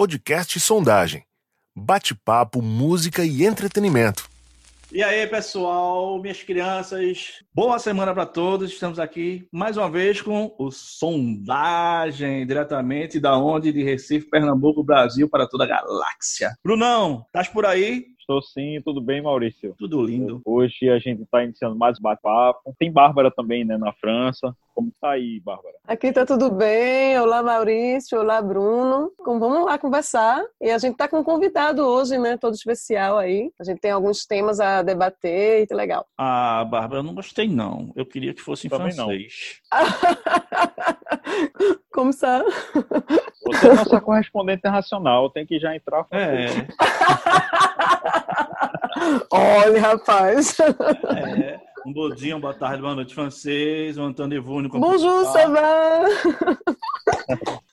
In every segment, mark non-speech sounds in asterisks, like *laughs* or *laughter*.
podcast Sondagem. Bate-papo, música e entretenimento. E aí, pessoal, minhas crianças, boa semana para todos. Estamos aqui mais uma vez com o Sondagem, diretamente da onde? De Recife, Pernambuco, Brasil, para toda a galáxia. Brunão, estás por aí? Estou sim, tudo bem, Maurício? Tudo lindo. Hoje a gente está iniciando mais bate-papo. Tem Bárbara também, né, na França. Como tá aí, Bárbara? Aqui tá tudo bem. Olá, Maurício. Olá, Bruno. Então, vamos lá conversar. E a gente tá com um convidado hoje, né, todo especial aí. A gente tem alguns temas a debater e que legal. Ah, Bárbara, eu não gostei não. Eu queria que fosse em também francês. Não. *laughs* Como está? Você é nossa correspondente internacional, tem que já entrar. É. *laughs* Olha, rapaz. É. Um bom dia, uma boa tarde, boa noite francês, um Antônio Evune. Bonjour, ça va?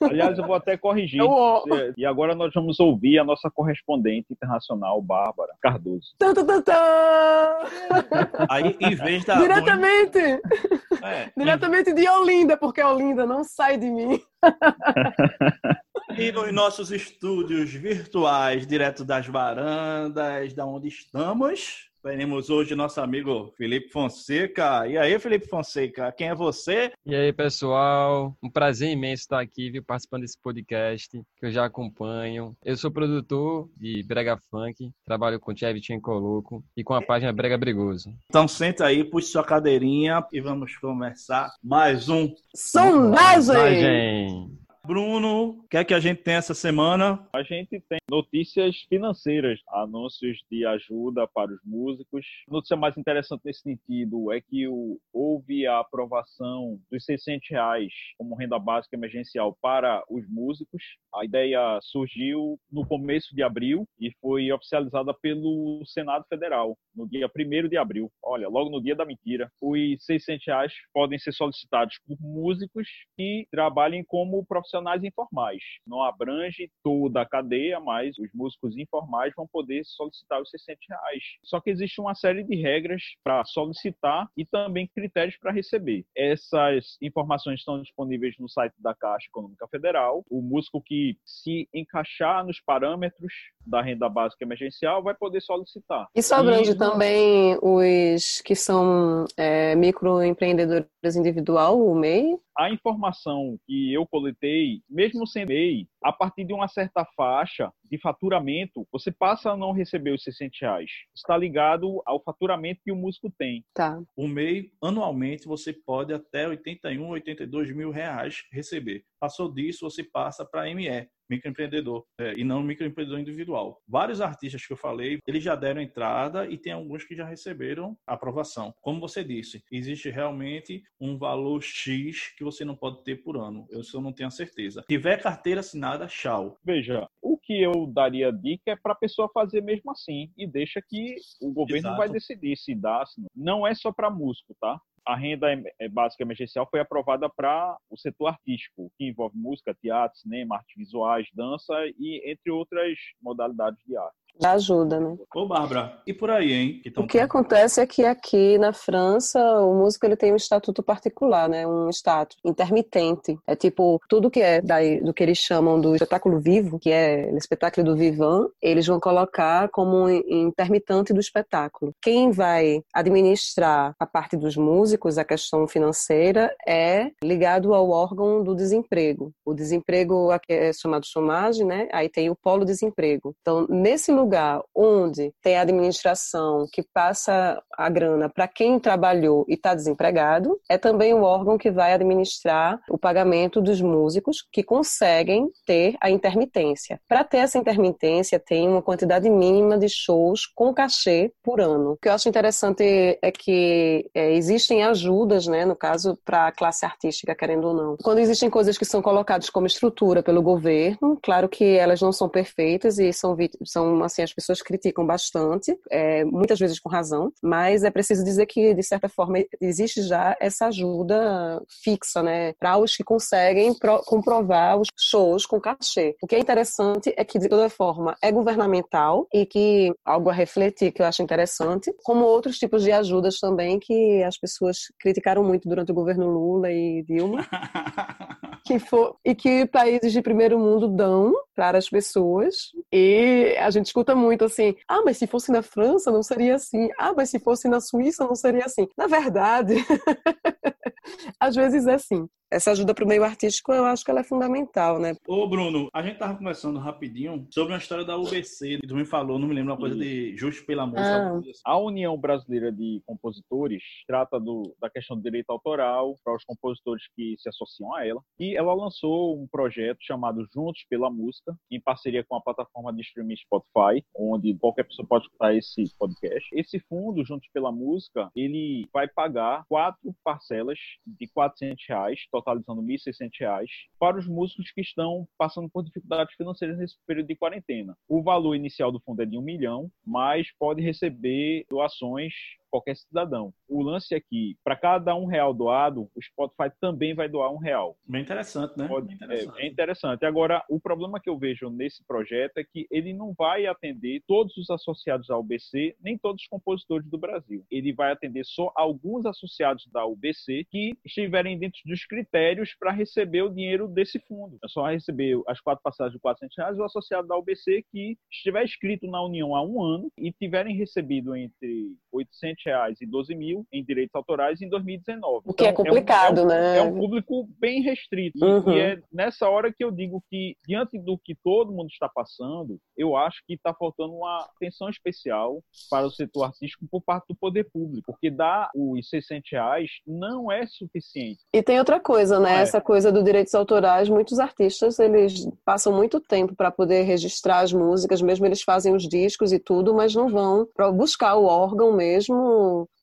*laughs* Aliás, eu vou até corrigir. Eu... E agora nós vamos ouvir a nossa correspondente internacional, Bárbara Cardoso. Tá, tá. *laughs* Aí, em vez da. Diretamente! É. Diretamente de Olinda, porque Olinda não sai de mim. *laughs* E nos nossos estúdios virtuais, direto das varandas, da onde estamos, teremos hoje nosso amigo Felipe Fonseca. E aí, Felipe Fonseca, quem é você? E aí, pessoal? Um prazer imenso estar aqui, viu, participando desse podcast que eu já acompanho. Eu sou produtor de Brega Funk, trabalho com Tchevitinho Coloco e com a página Brega Brigoso. Então senta aí, puxe sua cadeirinha e vamos conversar mais um Sondagem! Sondagem. Bruno, o que é que a gente tem essa semana? A gente tem notícias financeiras, anúncios de ajuda para os músicos. A notícia mais interessante nesse sentido é que houve a aprovação dos 600 reais como renda básica emergencial para os músicos. A ideia surgiu no começo de abril e foi oficializada pelo Senado Federal no dia 1 de abril. Olha, logo no dia da mentira. Os 600 reais podem ser solicitados por músicos que trabalhem como profissionais profissionais informais. Não abrange toda a cadeia, mas os músicos informais vão poder solicitar os 600 reais. Só que existe uma série de regras para solicitar e também critérios para receber. Essas informações estão disponíveis no site da Caixa Econômica Federal. O músico que se encaixar nos parâmetros da renda básica emergencial vai poder solicitar. Isso abrange e... também os que são é, microempreendedores individual, o MEI? A informação que eu coletei, mesmo sem MEI, a partir de uma certa faixa de faturamento, você passa a não receber os 600 reais. Está ligado ao faturamento que o músico tem. Tá. O MEI, anualmente, você pode até 81, 82 mil reais receber. Passou disso, você passa para ME, microempreendedor é, e não microempreendedor individual. Vários artistas que eu falei, eles já deram entrada e tem alguns que já receberam aprovação. Como você disse, existe realmente um valor X que você não pode ter por ano. Eu só não tenho a certeza. Se tiver carteira assinada, tchau. Veja, o que eu daria dica é para a pessoa fazer mesmo assim e deixa que o governo Exato. vai decidir se dá, se não. Não é só para músico, tá? A renda é, básica emergencial foi aprovada para o setor artístico, que envolve música, teatro, cinema, artes visuais, dança e entre outras modalidades de arte da ajuda, né? Ô, Bárbara, e por aí, hein? Que o que acontece é que aqui na França, o músico ele tem um estatuto particular, né? Um status intermitente. É tipo, tudo que é daí, do que eles chamam do espetáculo vivo, que é o espetáculo do vivant, eles vão colocar como um intermitente do espetáculo. Quem vai administrar a parte dos músicos, a questão financeira, é ligado ao órgão do desemprego. O desemprego é chamado chômage, né? Aí tem o polo desemprego. Então, nesse lugar lugar onde tem a administração que passa a grana para quem trabalhou e está desempregado, é também o órgão que vai administrar o pagamento dos músicos que conseguem ter a intermitência. Para ter essa intermitência, tem uma quantidade mínima de shows com cachê por ano. O que eu acho interessante é que é, existem ajudas, né, no caso, para a classe artística, querendo ou não. Quando existem coisas que são colocadas como estrutura pelo governo, claro que elas não são perfeitas e são, são assim, as pessoas criticam bastante, é, muitas vezes com razão, mas é preciso dizer que, de certa forma, existe já essa ajuda fixa, né, para os que conseguem pro, comprovar os shows com cachê. O que é interessante é que, de toda forma, é governamental e que, algo a refletir que eu acho interessante, como outros tipos de ajudas também que as pessoas criticaram muito durante o governo Lula e Dilma. *laughs* que for, e que países de primeiro mundo dão para as pessoas. E a gente escuta muito assim: ah, mas se fosse na França não seria assim. Ah, mas se fosse na Suíça não seria assim. Na verdade, *laughs* às vezes é assim essa ajuda para o meio artístico, eu acho que ela é fundamental, né? Ô, Bruno, a gente tava conversando rapidinho sobre uma história da UBC, tu me falou, não me lembro, uma coisa de Justo pela Música. Ah. Assim. A União Brasileira de Compositores trata do, da questão do direito autoral para os compositores que se associam a ela, e ela lançou um projeto chamado Juntos pela Música, em parceria com a plataforma de streaming Spotify, onde qualquer pessoa pode escutar esse podcast. Esse fundo, Juntos pela Música, ele vai pagar quatro parcelas de 400 reais, totalizando R$ 1.600, para os músicos que estão passando por dificuldades financeiras nesse período de quarentena. O valor inicial do fundo é de um milhão, mas pode receber doações qualquer cidadão. O lance é que, para cada um real doado, o Spotify também vai doar um real. Bem interessante, né? Pode, interessante. É, é, interessante. Agora, o problema que eu vejo nesse projeto é que ele não vai atender todos os associados à UBC, nem todos os compositores do Brasil. Ele vai atender só alguns associados da UBC que estiverem dentro dos critérios para receber o dinheiro desse fundo. É só receber as quatro passagens de 400 reais o associado da UBC que estiver inscrito na União há um ano e tiverem recebido entre 800 reais e 12 mil em direitos autorais em 2019. O que é então, é complicado, é um, né? É um público bem restrito. Uhum. E é nessa hora que eu digo que, diante do que todo mundo está passando, eu acho que está faltando uma atenção especial para o setor artístico por parte do poder público, porque dar os 600 reais não é suficiente. E tem outra coisa, né? É. Essa coisa dos direitos autorais, muitos artistas, eles passam muito tempo para poder registrar as músicas, mesmo eles fazem os discos e tudo, mas não vão para buscar o órgão mesmo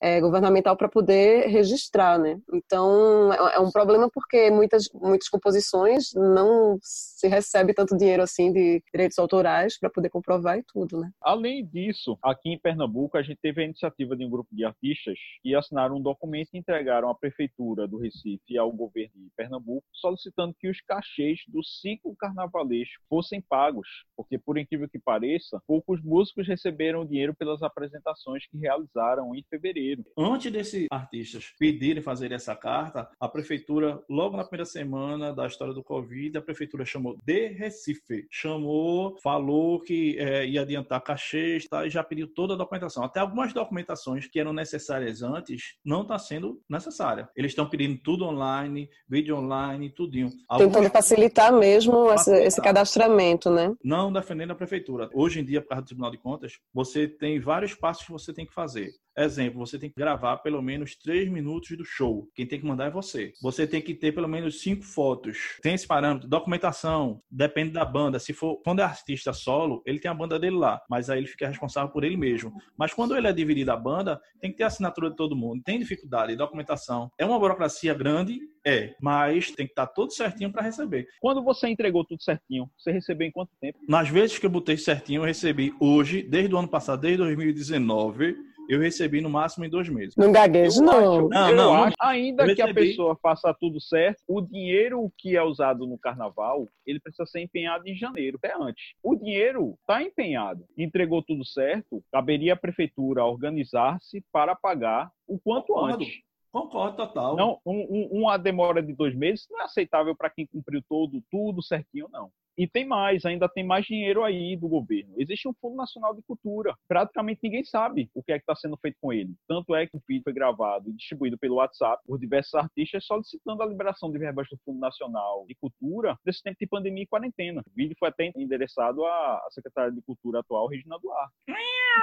é, governamental para poder registrar, né? Então é, é um problema porque muitas muitas composições não se recebe tanto dinheiro assim de direitos autorais para poder comprovar e tudo, né? Além disso, aqui em Pernambuco a gente teve a iniciativa de um grupo de artistas que assinaram um documento e entregaram à prefeitura do Recife e ao governo de Pernambuco solicitando que os cachês do ciclo carnavalesco fossem pagos, porque por incrível que pareça, poucos músicos receberam dinheiro pelas apresentações que realizaram em fevereiro. Antes desses artistas pedirem fazer essa carta, a prefeitura, logo na primeira semana da história do Covid, a prefeitura chamou de Recife. Chamou, falou que é, ia adiantar cachês tá, e já pediu toda a documentação. Até algumas documentações que eram necessárias antes não está sendo necessária. Eles estão pedindo tudo online, vídeo online, tudinho. Algumas... Tentando facilitar mesmo facilitar. esse cadastramento, né? Não defendendo a prefeitura. Hoje em dia, por causa do Tribunal de Contas, você tem vários passos que você tem que fazer. Exemplo, você tem que gravar pelo menos três minutos do show. Quem tem que mandar é você. Você tem que ter pelo menos cinco fotos. Tem esse parâmetro. Documentação, depende da banda. Se for quando é artista solo, ele tem a banda dele lá, mas aí ele fica responsável por ele mesmo. Mas quando ele é dividido a banda, tem que ter a assinatura de todo mundo. Tem dificuldade, documentação. É uma burocracia grande, é, mas tem que estar tudo certinho para receber. Quando você entregou tudo certinho, você recebeu em quanto tempo? Nas vezes que eu botei certinho, eu recebi hoje, desde o ano passado, desde 2019 eu recebi no máximo em dois meses. Não gaguejo, não. não, eu não, acho, ainda que a pessoa faça tudo certo, o dinheiro que é usado no carnaval, ele precisa ser empenhado em janeiro, até antes. O dinheiro está empenhado, entregou tudo certo, caberia a prefeitura organizar-se para pagar o quanto Concordo. antes. Concordo, total. Não, um, um, uma demora de dois meses não é aceitável para quem cumpriu todo, tudo certinho, não. E tem mais, ainda tem mais dinheiro aí do governo. Existe um Fundo Nacional de Cultura. Praticamente ninguém sabe o que é que está sendo feito com ele. Tanto é que o vídeo foi gravado e distribuído pelo WhatsApp por diversos artistas solicitando a liberação de verbas do Fundo Nacional de Cultura nesse tempo de pandemia e quarentena. O vídeo foi até endereçado à secretária de Cultura atual, Regina Duarte.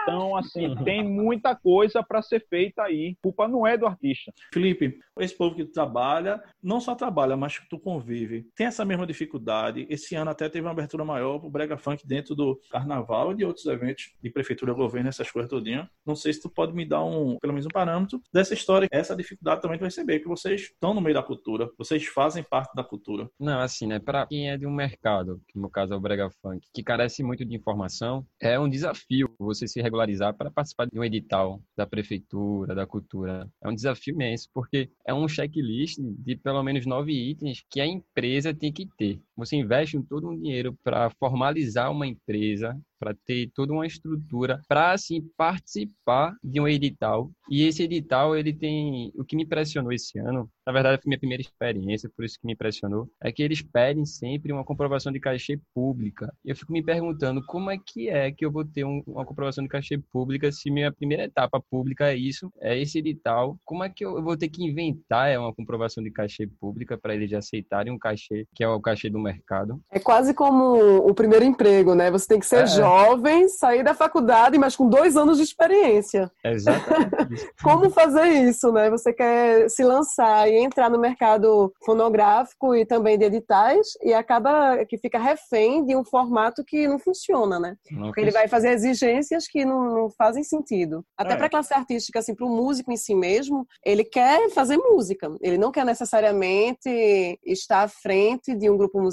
Então, assim, *laughs* tem muita coisa para ser feita aí. Culpa não é do artista. Felipe, esse povo que trabalha, não só trabalha, mas que tu convive, tem essa mesma dificuldade. Esse ano até teve uma abertura maior para o Brega Funk dentro do Carnaval e de outros eventos de prefeitura, governo, essas coisas todinhas. Não sei se tu pode me dar um, pelo menos um parâmetro dessa história. Essa dificuldade também tu vai receber, que vocês estão no meio da cultura, vocês fazem parte da cultura. Não, assim, né, para quem é de um mercado, que no caso é o Brega Funk, que carece muito de informação, é um desafio você se regularizar para participar de um edital da prefeitura, da cultura. É um desafio imenso, porque é um checklist de pelo menos nove itens que a empresa tem que ter. Você investe todo um dinheiro para formalizar uma empresa, para ter toda uma estrutura para assim participar de um edital. E esse edital ele tem o que me impressionou esse ano, na verdade foi minha primeira experiência, por isso que me impressionou, é que eles pedem sempre uma comprovação de cachê pública. Eu fico me perguntando como é que é que eu vou ter um, uma comprovação de cachê pública se minha primeira etapa pública é isso, é esse edital. Como é que eu, eu vou ter que inventar é uma comprovação de cachê pública para eles aceitarem um cachê que é o cachê do mercado? É quase como o primeiro emprego, né? Você tem que ser é. jovem sair da faculdade, mas com dois anos de experiência. Exatamente. *laughs* Como fazer isso, né? Você quer se lançar e entrar no mercado fonográfico e também de editais e acaba que fica refém de um formato que não funciona, né? Não Porque ele vai fazer exigências que não, não fazem sentido. Até é. para a classe artística, assim, para o músico em si mesmo, ele quer fazer música. Ele não quer necessariamente estar à frente de um grupo musical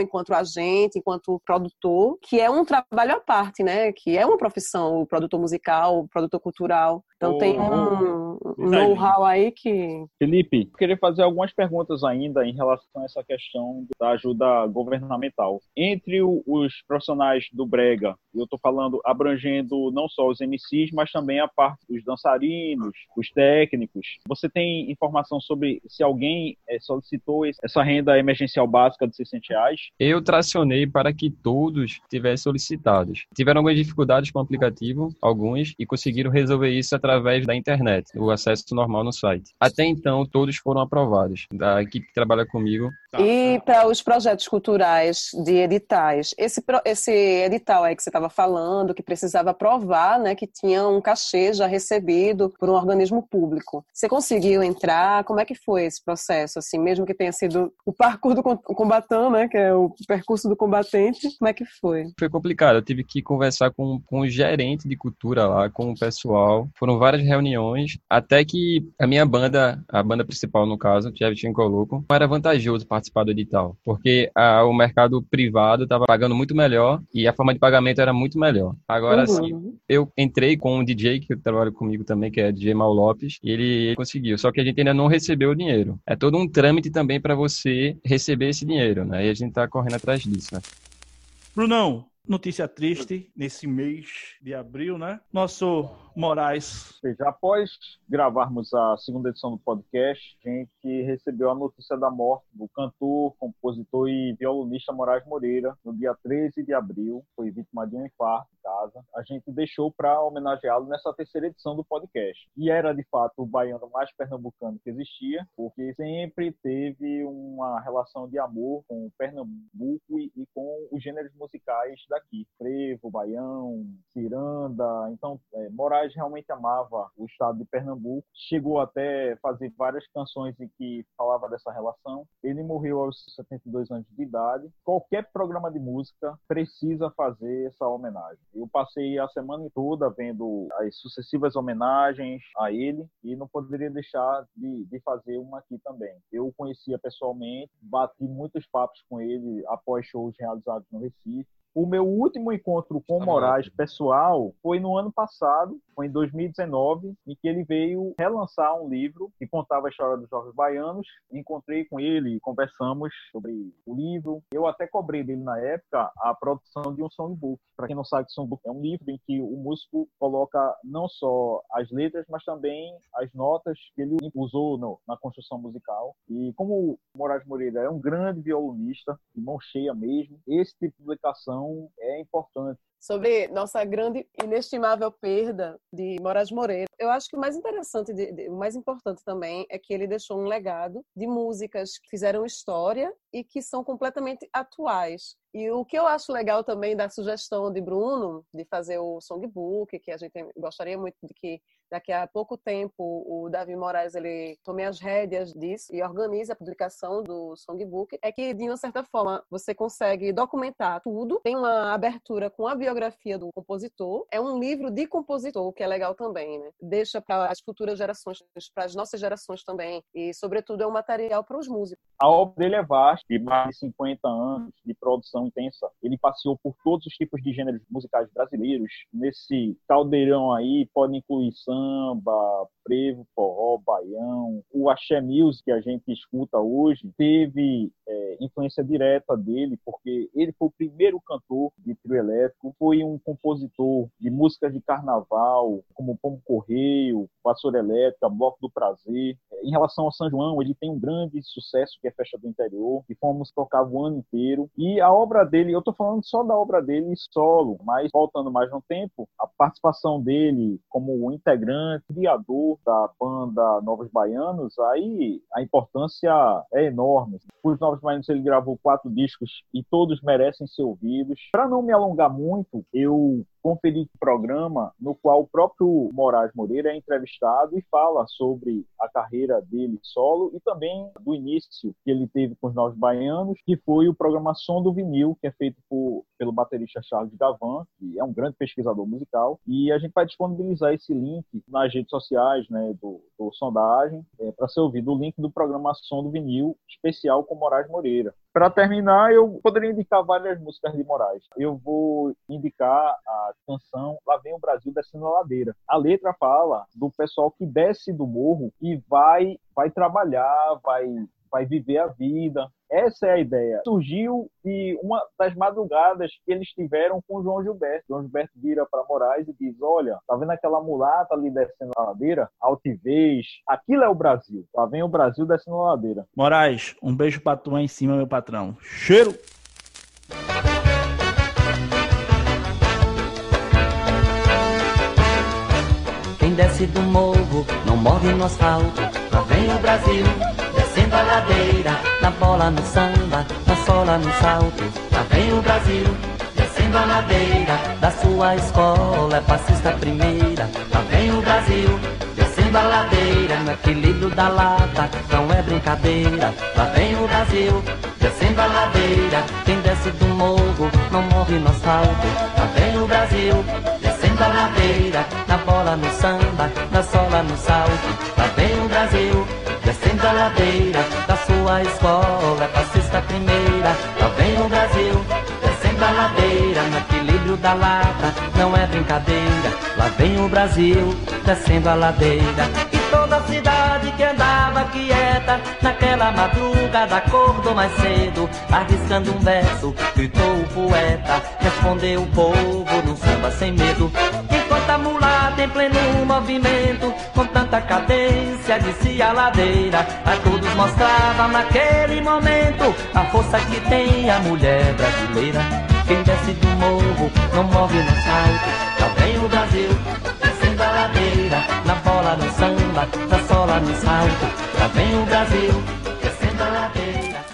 enquanto agente, enquanto produtor, que é um trabalho à parte, né? Que é uma profissão, o produtor musical, o produtor cultural. Então oh, tem um, um know-how aí que. Felipe, eu queria fazer algumas perguntas ainda em relação a essa questão da ajuda governamental. Entre os profissionais do Brega, eu estou falando abrangendo não só os MCs, mas também a parte dos dançarinos, os técnicos. Você tem informação sobre se alguém eh, solicitou essa renda emergencial básica de 600 reais? Eu tracionei para que todos tivessem solicitados. Tiveram algumas dificuldades com o aplicativo, alguns, e conseguiram resolver isso através da internet, o acesso normal no site. Até então, todos foram aprovados, da equipe que trabalha comigo. Tá. E para os projetos culturais de editais, esse, esse edital aí que você estava falando, que precisava provar né, que tinha um cachê já recebido por um organismo público. Você conseguiu entrar? Como é que foi esse processo? Assim, mesmo que tenha sido o parkour do combatão, né, que é o percurso do combatente, como é que foi? Foi complicado. Eu tive que conversar com, com o gerente de cultura lá, com o pessoal. Foram várias reuniões, até que a minha banda, a banda principal no caso, Chevy Coloco, era vantajoso participar do edital, porque a, o mercado privado estava pagando muito melhor e a forma de pagamento era muito melhor. Agora uhum. sim, eu entrei com um DJ que trabalha comigo também, que é DJ Mal Lopes, e ele conseguiu. Só que a gente ainda não recebeu o dinheiro. É todo um trâmite também para você receber esse dinheiro, né? E a gente está correndo atrás disso. Né? Brunão, Notícia triste nesse mês de abril, né? Nosso Moraes. Já após gravarmos a segunda edição do podcast, a gente recebeu a notícia da morte do cantor, compositor e violonista Moraes Moreira no dia 13 de abril. Foi vítima de um infarto em casa. A gente deixou para homenageá-lo nessa terceira edição do podcast. E era, de fato, o baiano mais pernambucano que existia, porque sempre teve uma relação de amor com Pernambuco e com os gêneros musicais daqui. Frevo, baião, ciranda. Então, é, Moraes Moraes realmente amava o estado de Pernambuco, chegou até fazer várias canções em que falava dessa relação. Ele morreu aos 72 anos de idade. Qualquer programa de música precisa fazer essa homenagem. Eu passei a semana toda vendo as sucessivas homenagens a ele e não poderia deixar de, de fazer uma aqui também. Eu o conhecia pessoalmente, bati muitos papos com ele após shows realizados no Recife. O meu último encontro com o Moraes pessoal foi no ano passado, foi em 2019, em que ele veio relançar um livro que contava a história dos jovens baianos. Encontrei com ele e conversamos sobre o livro. Eu até cobrei dele na época a produção de um songbook. Para quem não sabe, songbook é um livro em que o músico coloca não só as letras, mas também as notas que ele usou no, na construção musical. E como o Moraes Moreira é um grande violonista, de mão cheia mesmo, esse tipo de publicação então, é importante. Sobre nossa grande inestimável perda de Moraes Moreira. Eu acho que o mais interessante, de, de, o mais importante também é que ele deixou um legado de músicas que fizeram história e que são completamente atuais. E o que eu acho legal também da sugestão de Bruno de fazer o songbook, que a gente gostaria muito de que daqui a pouco tempo o Davi Moraes ele tome as rédeas disso e organize a publicação do songbook, é que de uma certa forma você consegue documentar tudo, tem uma abertura com a biografia do compositor, é um livro de compositor, que é legal também, né? Deixa para as futuras gerações, para as nossas gerações também, e sobretudo é um material para os músicos. A obra dele é vasta, de mais de 50 anos de produção intensa. Ele passeou por todos os tipos de gêneros musicais brasileiros. Nesse caldeirão aí pode incluir samba, frevo, forró, baião. O axé music que a gente escuta hoje teve é, influência direta dele, porque ele foi o primeiro cantor de trio elétrico, foi um compositor de músicas de carnaval, como Pombo Correio, Vassoura Elétrica, Bloco do Prazer. Em relação ao São João, ele tem um grande sucesso que é Festa do Interior, que fomos tocar o ano inteiro. E a obra dele, eu estou falando só da obra dele solo, mas voltando mais no tempo, a participação dele como integrante, criador da banda Novos Baianos, aí a importância é enorme. Os Novos Baianos ele gravou quatro discos e todos merecem ser ouvidos. Para não me alongar muito, eu conferi um programa no qual o próprio Moraes Moreira é entrevistado e fala sobre a carreira dele solo e também do início que ele teve com os Novos Baianos, que foi o programa Som do Vinil, que é feito por, pelo baterista Charles Gavan, que é um grande pesquisador musical, e a gente vai disponibilizar esse link nas redes sociais né, do, do Sondagem, é, para ser ouvido o link do programa Som do Vinil, especial com Moraes Moreira. Para terminar, eu poderia indicar várias músicas de Moraes. Eu vou indicar a canção Lá Vem o Brasil Descendo a Ladeira. A letra fala do pessoal que desce do morro e vai, vai trabalhar, vai vai viver a vida. Essa é a ideia. Surgiu de uma das madrugadas que eles tiveram com o João Gilberto. João Gilberto vira para Moraes e diz: Olha, tá vendo aquela mulata ali descendo a ladeira? Altivez. Aquilo é o Brasil. Lá vem o Brasil descendo a ladeira. Moraes, um beijo pra tu aí em cima, meu patrão. Cheiro! Quem desce do morro não morre no asfalto. Lá vem o Brasil descendo a ladeira, na bola, no samba, na sola, no salto. Lá vem o Brasil, descendo a ladeira, da sua escola, é passista primeira. Lá vem o Brasil, descendo a ladeira, no equilíbrio da lata, não é brincadeira. Lá vem o Brasil, descendo a ladeira, quem desce do morro não morre no asfalto. Lá vem o Brasil, descendo a ladeira, na bola, no samba, na sola, no salto. Lá vem o Brasil, descendo a ladeira da sua escola, passista primeira. Lá vem o Brasil, descendo a ladeira, no equilíbrio da lata, não é brincadeira. Lá vem o Brasil, descendo a ladeira. E toda a cidade que andava quieta, naquela madrugada acordou mais cedo, arriscando um verso, gritou o poeta, respondeu o povo num samba sem medo. Enquanto a mulata em pleno movimento, com tanta cadência, descia a ladeira, a todos mostrava naquele momento a força que tem a mulher brasileira. Quem desce do morro não morre no salto. Lá vem o Brasil, descendo a ladeira, na bola, no samba, na sola, no salto. Lá vem o Brasil, descendo a ladeira.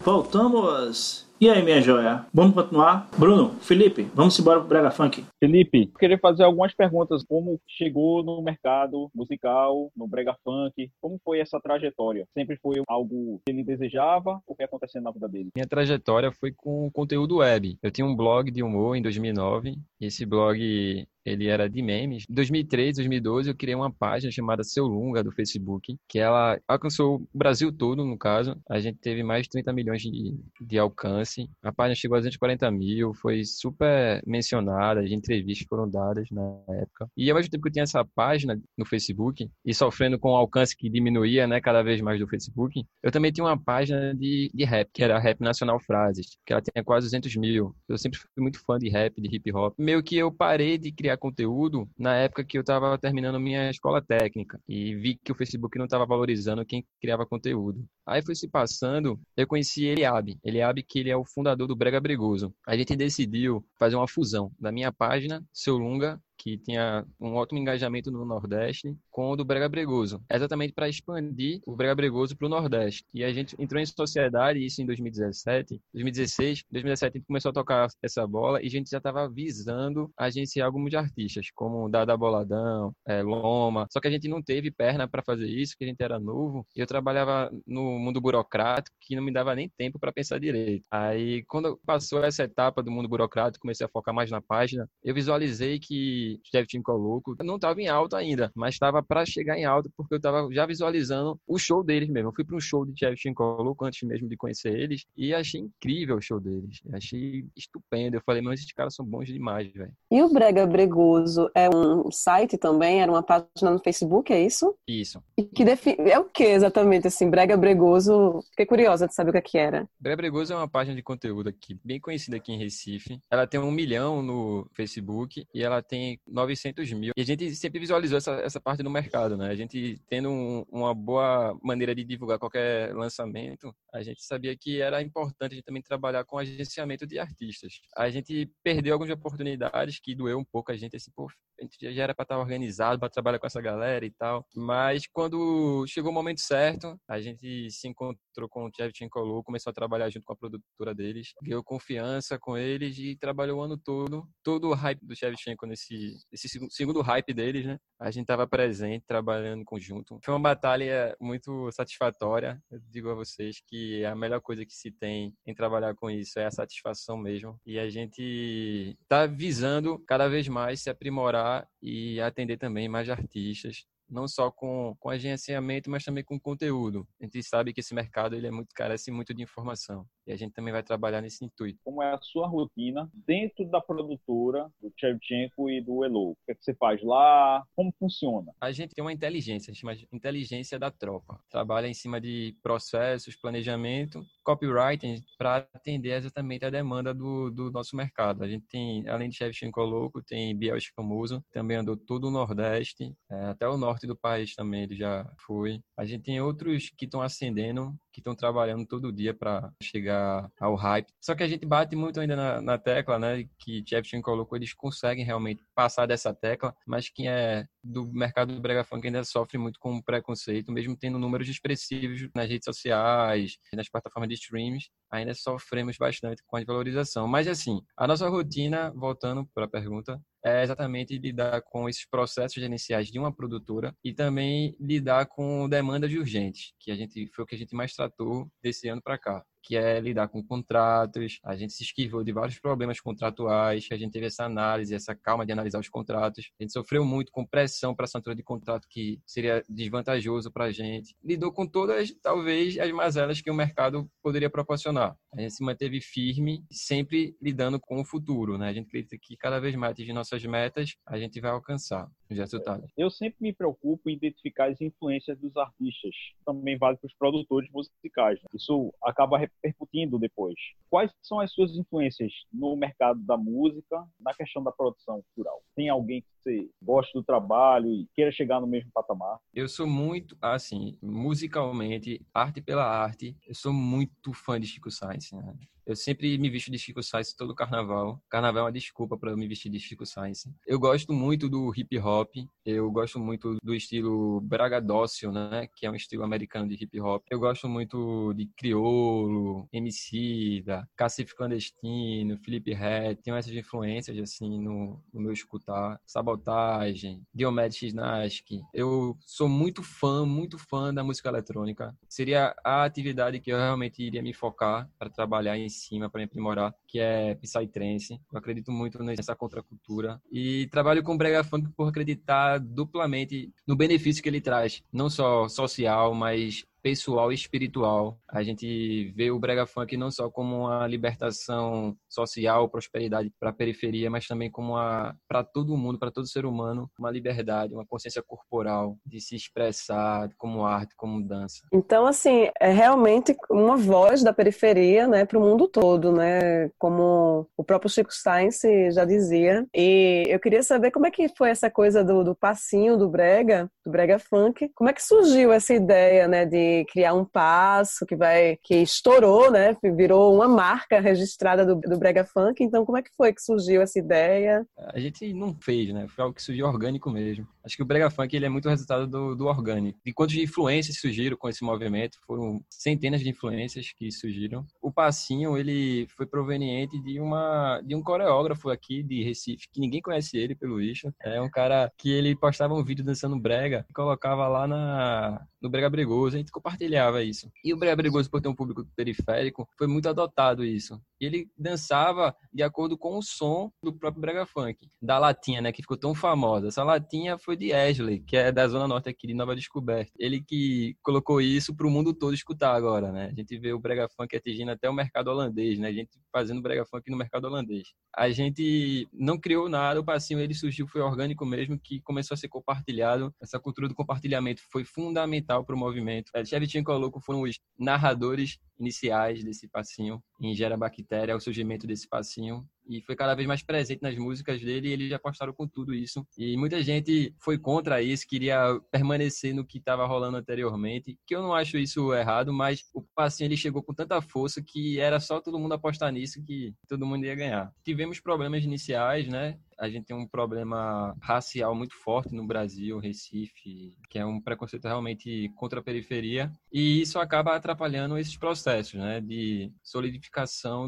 Voltamos! E aí, minha joia? Vamos continuar? Bruno, Felipe, vamos embora pro Brega Funk. Felipe, queria fazer algumas perguntas. Como chegou no mercado musical, no brega funk? Como foi essa trajetória? Sempre foi algo que ele desejava? O que acontecendo na vida dele? Minha trajetória foi com conteúdo web. Eu tinha um blog de humor em 2009. E esse blog ele era de memes. Em 2013, 2012, eu criei uma página chamada Seu Lunga do Facebook, que ela alcançou o Brasil todo, no caso. A gente teve mais de 30 milhões de, de alcance. A página chegou a 240 mil, foi super mencionada, as entrevistas foram dadas na época. E ao mesmo tempo que eu tinha essa página no Facebook e sofrendo com o alcance que diminuía, né, cada vez mais do Facebook, eu também tinha uma página de, de rap, que era Rap Nacional Frases, que ela tinha quase 200 mil. Eu sempre fui muito fã de rap, de hip hop. Meio que eu parei de criar conteúdo na época que eu estava terminando minha escola técnica e vi que o Facebook não estava valorizando quem criava conteúdo. Aí foi se passando, eu conheci Eliabe. Eliabe, que ele é o fundador do Brega Bregoso. A gente decidiu fazer uma fusão da minha página, Seu Lunga, que tinha um ótimo engajamento no Nordeste, com o do Brega Bregoso, exatamente para expandir o Brega Bregoso para o Nordeste. E a gente entrou em sociedade, isso em 2017, 2016, 2017 a gente começou a tocar essa bola e a gente já estava visando agenciar alguns artistas, como Dada Boladão, é, Loma, só que a gente não teve perna para fazer isso, porque a gente era novo, e eu trabalhava no mundo burocrático que não me dava nem tempo para pensar direito. Aí, quando passou essa etapa do mundo burocrático, comecei a focar mais na página, eu visualizei que de Chevchenko Coloco. Não estava em alta ainda, mas estava para chegar em alta porque eu estava já visualizando o show deles mesmo. Eu fui para um show de Chevchenko Coloco antes mesmo de conhecer eles e achei incrível o show deles. Achei estupendo. Eu falei, mas esses caras são bons demais, velho. E o Brega Bregoso é um site também? Era uma página no Facebook, é isso? Isso. E que define... é o que exatamente, assim, Brega Bregoso? Fiquei curiosa de saber o que, é que era. Brega Bregoso é uma página de conteúdo aqui, bem conhecida aqui em Recife. Ela tem um milhão no Facebook e ela tem 900 mil. E a gente sempre visualizou essa, essa parte do mercado, né? A gente tendo um, uma boa maneira de divulgar qualquer lançamento, a gente sabia que era importante a gente também trabalhar com agenciamento de artistas. A gente perdeu algumas oportunidades que doeu um pouco a gente, assim, pô, a gente já era para estar organizado, para trabalhar com essa galera e tal. Mas quando chegou o momento certo, a gente se encontrou com o Chevchenko Colu, começou a trabalhar junto com a produtora deles, ganhou confiança com eles e trabalhou o ano todo. Todo o hype do Chevchenko nesse, nesse segundo hype deles, né? A gente estava presente, trabalhando conjunto. Foi uma batalha muito satisfatória. Eu digo a vocês que a melhor coisa que se tem em trabalhar com isso é a satisfação mesmo. E a gente está visando cada vez mais se aprimorar e atender também mais artistas não só com, com agenciamento, mas também com conteúdo. A gente sabe que esse mercado ele é muito carece muito de informação e a gente também vai trabalhar nesse intuito. Como é a sua rotina dentro da produtora do Chevchenko e do Elo? O que, é que você faz lá? Como funciona? A gente tem uma inteligência, a gente chama de inteligência da tropa. Trabalha em cima de processos, planejamento, copywriting para atender exatamente a demanda do, do nosso mercado. A gente tem, além de Chevchenko Louco, tem Biel Escamuso, também andou todo o Nordeste, é, até o Norte do país também ele já foi. A gente tem outros que estão ascendendo, que estão trabalhando todo dia para chegar ao hype. Só que a gente bate muito ainda na, na tecla, né? Que Chevchenko colocou, eles conseguem realmente passar dessa tecla, mas quem é do mercado do brega funk ainda sofre muito com preconceito, mesmo tendo números expressivos nas redes sociais, nas plataformas de streams, ainda sofremos bastante com a desvalorização. Mas assim, a nossa rotina, voltando para a pergunta, é exatamente lidar com esses processos gerenciais de uma produtora e também lidar com demandas urgentes, que a gente foi o que a gente mais tratou desse ano para cá que é lidar com contratos. A gente se esquivou de vários problemas contratuais, a gente teve essa análise, essa calma de analisar os contratos. A gente sofreu muito com pressão para assinatura de contrato que seria desvantajoso para a gente. Lidou com todas, talvez, as mazelas que o mercado poderia proporcionar. A gente se manteve firme, sempre lidando com o futuro. Né? A gente acredita que cada vez mais atingir nossas metas, a gente vai alcançar os resultados. Eu sempre me preocupo em identificar as influências dos artistas. Também vale para os produtores musicais. Né? Isso acaba repercutindo depois. Quais são as suas influências no mercado da música, na questão da produção cultural? Tem alguém que você gosta do trabalho e queira chegar no mesmo patamar? Eu sou muito, assim, musicalmente, arte pela arte, eu sou muito fã de Chico Sainz. Né? Eu sempre me visto de Chico Sainz todo carnaval. Carnaval é uma desculpa para eu me vestir de Chico Sainz. Eu gosto muito do hip hop, eu gosto muito do estilo bragadócio, né, que é um estilo americano de hip hop. Eu gosto muito de Criolo, MC, da Cacif Clandestino, Felipe Red. Tenho essas influências assim no, no meu escutar. Sabotagem, Diomedes Nask. Eu sou muito fã, muito fã da música eletrônica. Seria a atividade que eu realmente iria me focar para trabalhar em cima para me aprimorar, que é Psytrance. Eu acredito muito nessa contracultura e trabalho com Brega Funk por acreditar duplamente no benefício que ele traz, não só social, mas pessoal e espiritual. A gente vê o brega funk não só como uma libertação social, prosperidade para a periferia, mas também como para todo mundo, para todo ser humano, uma liberdade, uma consciência corporal de se expressar como arte, como dança. Então, assim, é realmente uma voz da periferia, né, para o mundo todo, né, como o próprio Chico Sainz já dizia. E eu queria saber como é que foi essa coisa do, do passinho do brega, do brega funk. Como é que surgiu essa ideia, né, de criar um passo que vai que estourou, né? Virou uma marca registrada do, do Brega Funk. Então, como é que foi que surgiu essa ideia? A gente não fez, né? Foi algo que surgiu orgânico mesmo. Acho que o Brega Funk ele é muito resultado do, do orgânico. E quantos de influências surgiram com esse movimento? Foram centenas de influências que surgiram. O passinho ele foi proveniente de uma de um coreógrafo aqui de Recife que ninguém conhece ele pelo visto. É um cara que ele postava um vídeo dançando brega e colocava lá na no Brega Bregoso. A gente ficou compartilhava isso. E o Brega Brigoso, por ter um público periférico, foi muito adotado isso. E ele dançava de acordo com o som do próprio Brega Funk, da latinha, né, que ficou tão famosa. Essa latinha foi de Ashley, que é da Zona Norte aqui de Nova Descoberta. Ele que colocou isso para o mundo todo escutar agora, né? A gente vê o Brega Funk atingindo até o mercado holandês, né? A gente fazendo Brega Funk no mercado holandês. A gente não criou nada, o passinho ele surgiu, foi orgânico mesmo, que começou a ser compartilhado. Essa cultura do compartilhamento foi fundamental para o movimento. Chevy Coloco foram os narradores iniciais desse passinho em Gera Bactéria, o surgimento desse passinho e foi cada vez mais presente nas músicas dele e eles apostaram com tudo isso. E muita gente foi contra isso, queria permanecer no que estava rolando anteriormente, que eu não acho isso errado, mas o passinho ele chegou com tanta força que era só todo mundo apostar nisso que todo mundo ia ganhar. Tivemos problemas iniciais, né? a gente tem um problema racial muito forte no Brasil, Recife, que é um preconceito realmente contra a periferia, e isso acaba atrapalhando esses processos né, de solidificação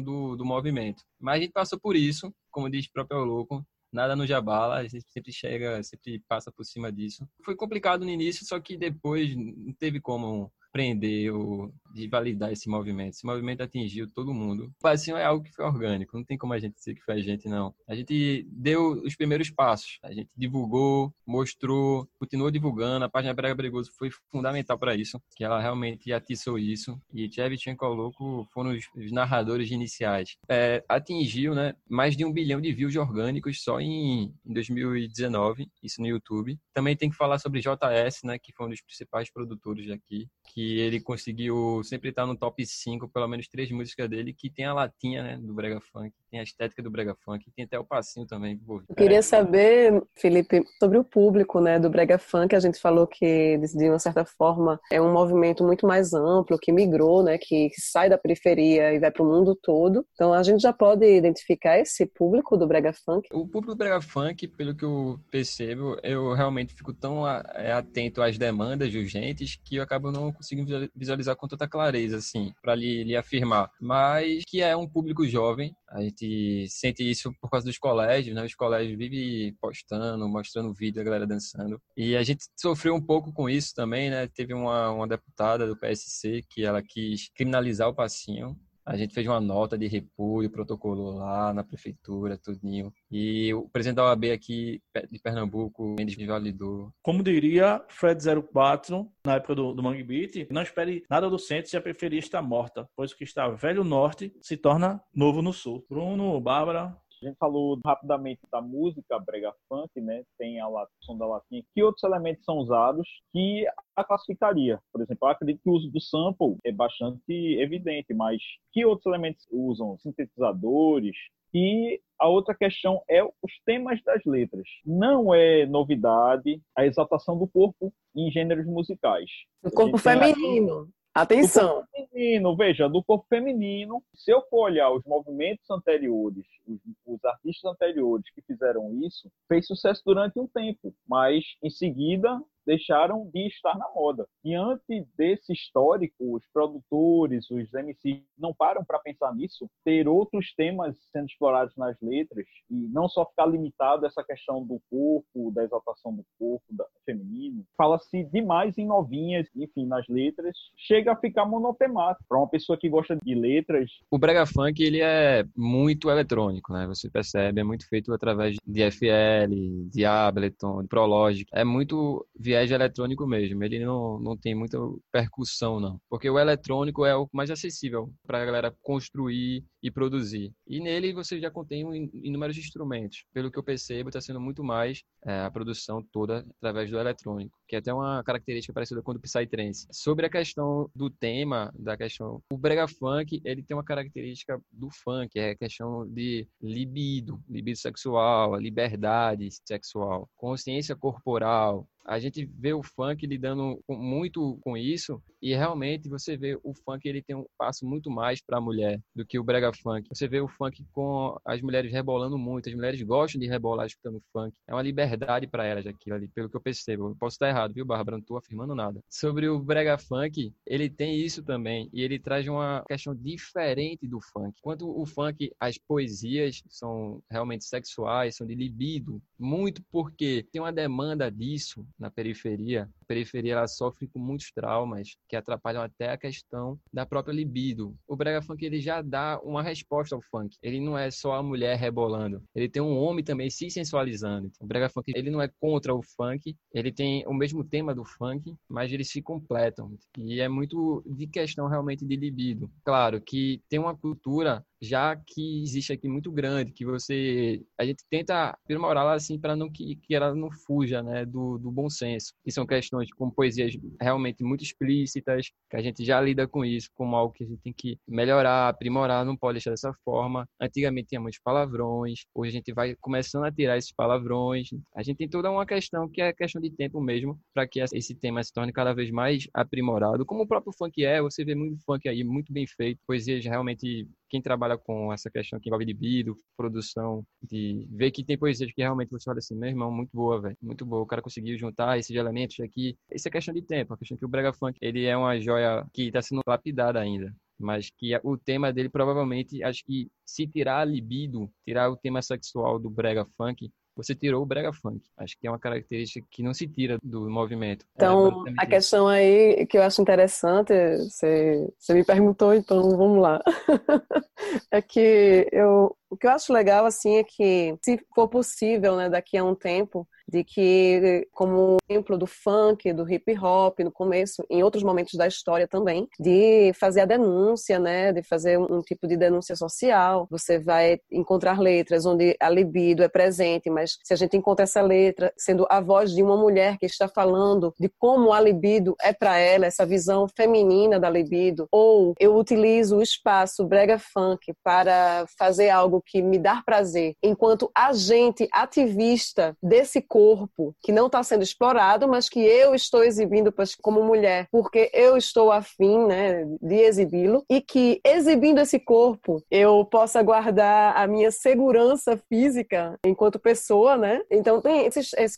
do, do movimento. Mas a gente passou por isso, como diz o próprio Louco, nada nos abala, a gente sempre chega, sempre passa por cima disso. Foi complicado no início, só que depois não teve como prender ou de validar esse movimento. Esse movimento atingiu todo mundo. O passinho é algo que foi orgânico, não tem como a gente dizer que foi a gente, não. A gente deu os primeiros passos, a gente divulgou, mostrou, continuou divulgando. A página Brega Bregoso foi fundamental para isso, que ela realmente atiçou isso. E Tchevchenko Coloco foram os, os narradores iniciais. É, atingiu né, mais de um bilhão de views orgânicos só em, em 2019, isso no YouTube. Também tem que falar sobre JS, né, que foi um dos principais produtores aqui, que ele conseguiu sempre estar no top 5, pelo menos três músicas dele, que tem a latinha, né, do Brega Funk, tem a estética do Brega Funk, tem até o passinho também. Pô. Eu queria saber, Felipe, sobre o público, né, do Brega Funk, a gente falou que, de uma certa forma, é um movimento muito mais amplo, que migrou, né, que, que sai da periferia e vai para o mundo todo. Então, a gente já pode identificar esse público do Brega Funk? O público do Brega Funk, pelo que eu percebo, eu realmente fico tão é, atento às demandas urgentes que eu acabo não conseguindo visualizar com tanta clareza, assim, para lhe, lhe afirmar. Mas que é um público jovem, a gente sente isso por causa dos colégios, né? Os colégios vivem postando, mostrando vídeo da galera dançando. E a gente sofreu um pouco com isso também, né? Teve uma, uma deputada do PSC que ela quis criminalizar o passinho a gente fez uma nota de repúdio, protocolou lá na prefeitura, tudinho. E o presidente da OAB aqui de Pernambuco, Mendes validou. Como diria Fred 04, na época do, do Mangue Beat, não espere nada do centro se a periferia está morta, pois o que está velho no norte se torna novo no sul. Bruno, Bárbara, a gente falou rapidamente da música brega funk, né? Tem a som da latinha. Que outros elementos são usados que a classificaria? Por exemplo, eu acredito que o uso do sample é bastante evidente, mas que outros elementos usam? Sintetizadores, e a outra questão é os temas das letras. Não é novidade a exaltação do corpo em gêneros musicais. Do corpo feminino. Atenção. feminino, veja, do corpo feminino, se eu for olhar os movimentos anteriores, os, os, artistas anteriores que fizeram isso, fez sucesso durante um tempo, mas em seguida deixaram de estar na moda. Diante desse histórico, os produtores, os MCs não param para pensar nisso, ter outros temas sendo explorados nas letras e não só ficar limitado a essa questão do corpo, da exaltação do corpo da, feminino. Fala-se demais em novinhas, enfim, nas letras, chega a ficar monotemático. Para uma pessoa que gosta de letras. O brega funk ele é muito eletrônico, né? Você percebe, é muito feito através de FL, de Ableton, de Prologic. É muito viés eletrônico mesmo. Ele não, não tem muita percussão, não. Porque o eletrônico é o mais acessível para a galera construir e produzir. E nele você já contém inúmeros instrumentos. Pelo que eu percebo, está sendo muito mais é, a produção toda através do eletrônico, que é até uma característica parecida com o do Psytrance. Sobre a questão do tema, da questão... O brega funk, ele tem uma característica do funk, é a questão de libido, libido sexual, liberdade sexual, consciência corporal, a gente vê o funk lidando muito com isso e realmente você vê o funk ele tem um passo muito mais para a mulher do que o brega funk. Você vê o funk com as mulheres rebolando muito, as mulheres gostam de rebolar escutando funk. É uma liberdade para elas aquilo ali, pelo que eu percebo. Eu posso estar errado, viu, Bárbara? Não estou afirmando nada. Sobre o brega funk, ele tem isso também e ele traz uma questão diferente do funk. Enquanto o funk, as poesias são realmente sexuais, são de libido, muito porque tem uma demanda disso na periferia periferia ela sofre com muitos traumas que atrapalham até a questão da própria libido. O brega funk ele já dá uma resposta ao funk. Ele não é só a mulher rebolando, ele tem um homem também se sensualizando. O brega funk ele não é contra o funk, ele tem o mesmo tema do funk, mas eles se completam. E é muito de questão realmente de libido. Claro que tem uma cultura já que existe aqui muito grande, que você a gente tenta aprimorá-la assim para não que, que ela não fuja, né, do, do bom senso. Que são questões como poesias realmente muito explícitas, que a gente já lida com isso como algo que a gente tem que melhorar, aprimorar, não pode deixar dessa forma. Antigamente tinha muitos palavrões, hoje a gente vai começando a tirar esses palavrões. A gente tem toda uma questão que é questão de tempo mesmo para que esse tema se torne cada vez mais aprimorado, como o próprio funk é, você vê muito funk aí muito bem feito, poesias realmente quem trabalha com essa questão que envolve libido, produção, de ver que tem poesias que realmente você olha assim, meu irmão, muito boa, velho, muito boa. O cara conseguiu juntar esses elementos aqui. Isso é questão de tempo, a questão que o brega funk, ele é uma joia que está sendo lapidada ainda mas que o tema dele provavelmente, acho que se tirar a libido, tirar o tema sexual do brega funk, você tirou o brega funk. Acho que é uma característica que não se tira do movimento. É então, é a questão aí que eu acho interessante, você, você me perguntou, então vamos lá. *laughs* é que eu, o que eu acho legal, assim, é que, se for possível, né, daqui a um tempo, de que, como exemplo do funk, do hip hop, no começo, em outros momentos da história também, de fazer a denúncia, né, de fazer um tipo de denúncia social. Você vai encontrar letras onde a libido é presente, mas se a gente encontra essa letra sendo a voz de uma mulher que está falando de como a libido é para ela, essa visão feminina da libido, ou eu utilizo o espaço brega funk para fazer algo que me dá prazer, enquanto agente ativista desse corpo corpo que não está sendo explorado, mas que eu estou exibindo como mulher, porque eu estou afim né, de exibi-lo, e que exibindo esse corpo eu possa guardar a minha segurança física enquanto pessoa, né? Então tem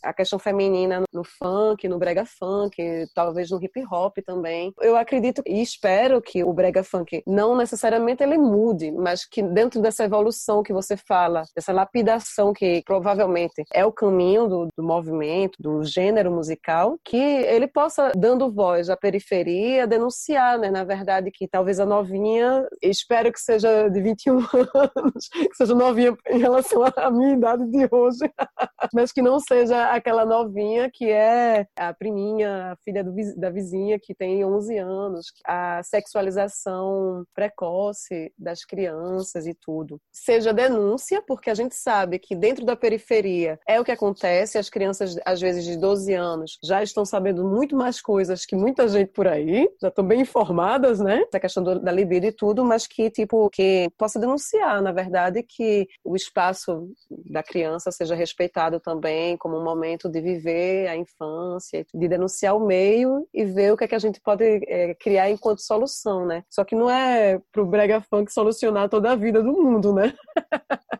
a questão feminina no funk, no brega funk, talvez no hip hop também. Eu acredito e espero que o brega funk não necessariamente ele mude, mas que dentro dessa evolução que você fala, dessa lapidação que provavelmente é o caminho do, do movimento, do gênero musical, que ele possa, dando voz à periferia, denunciar, né? Na verdade, que talvez a novinha, espero que seja de 21 *laughs* anos, que seja novinha em relação à minha idade de hoje, *laughs* mas que não seja aquela novinha que é a priminha, a filha do, da vizinha que tem 11 anos, a sexualização precoce das crianças e tudo. Seja denúncia, porque a gente sabe que dentro da periferia é o que acontece, as crianças, às vezes de 12 anos, já estão sabendo muito mais coisas que muita gente por aí, já estão bem informadas, né? Da questão do, da libido e tudo, mas que, tipo, que possa denunciar, na verdade, que o espaço da criança seja respeitado também como um momento de viver a infância, de denunciar o meio e ver o que é que a gente pode é, criar enquanto solução, né? Só que não é pro brega funk solucionar toda a vida do mundo, né?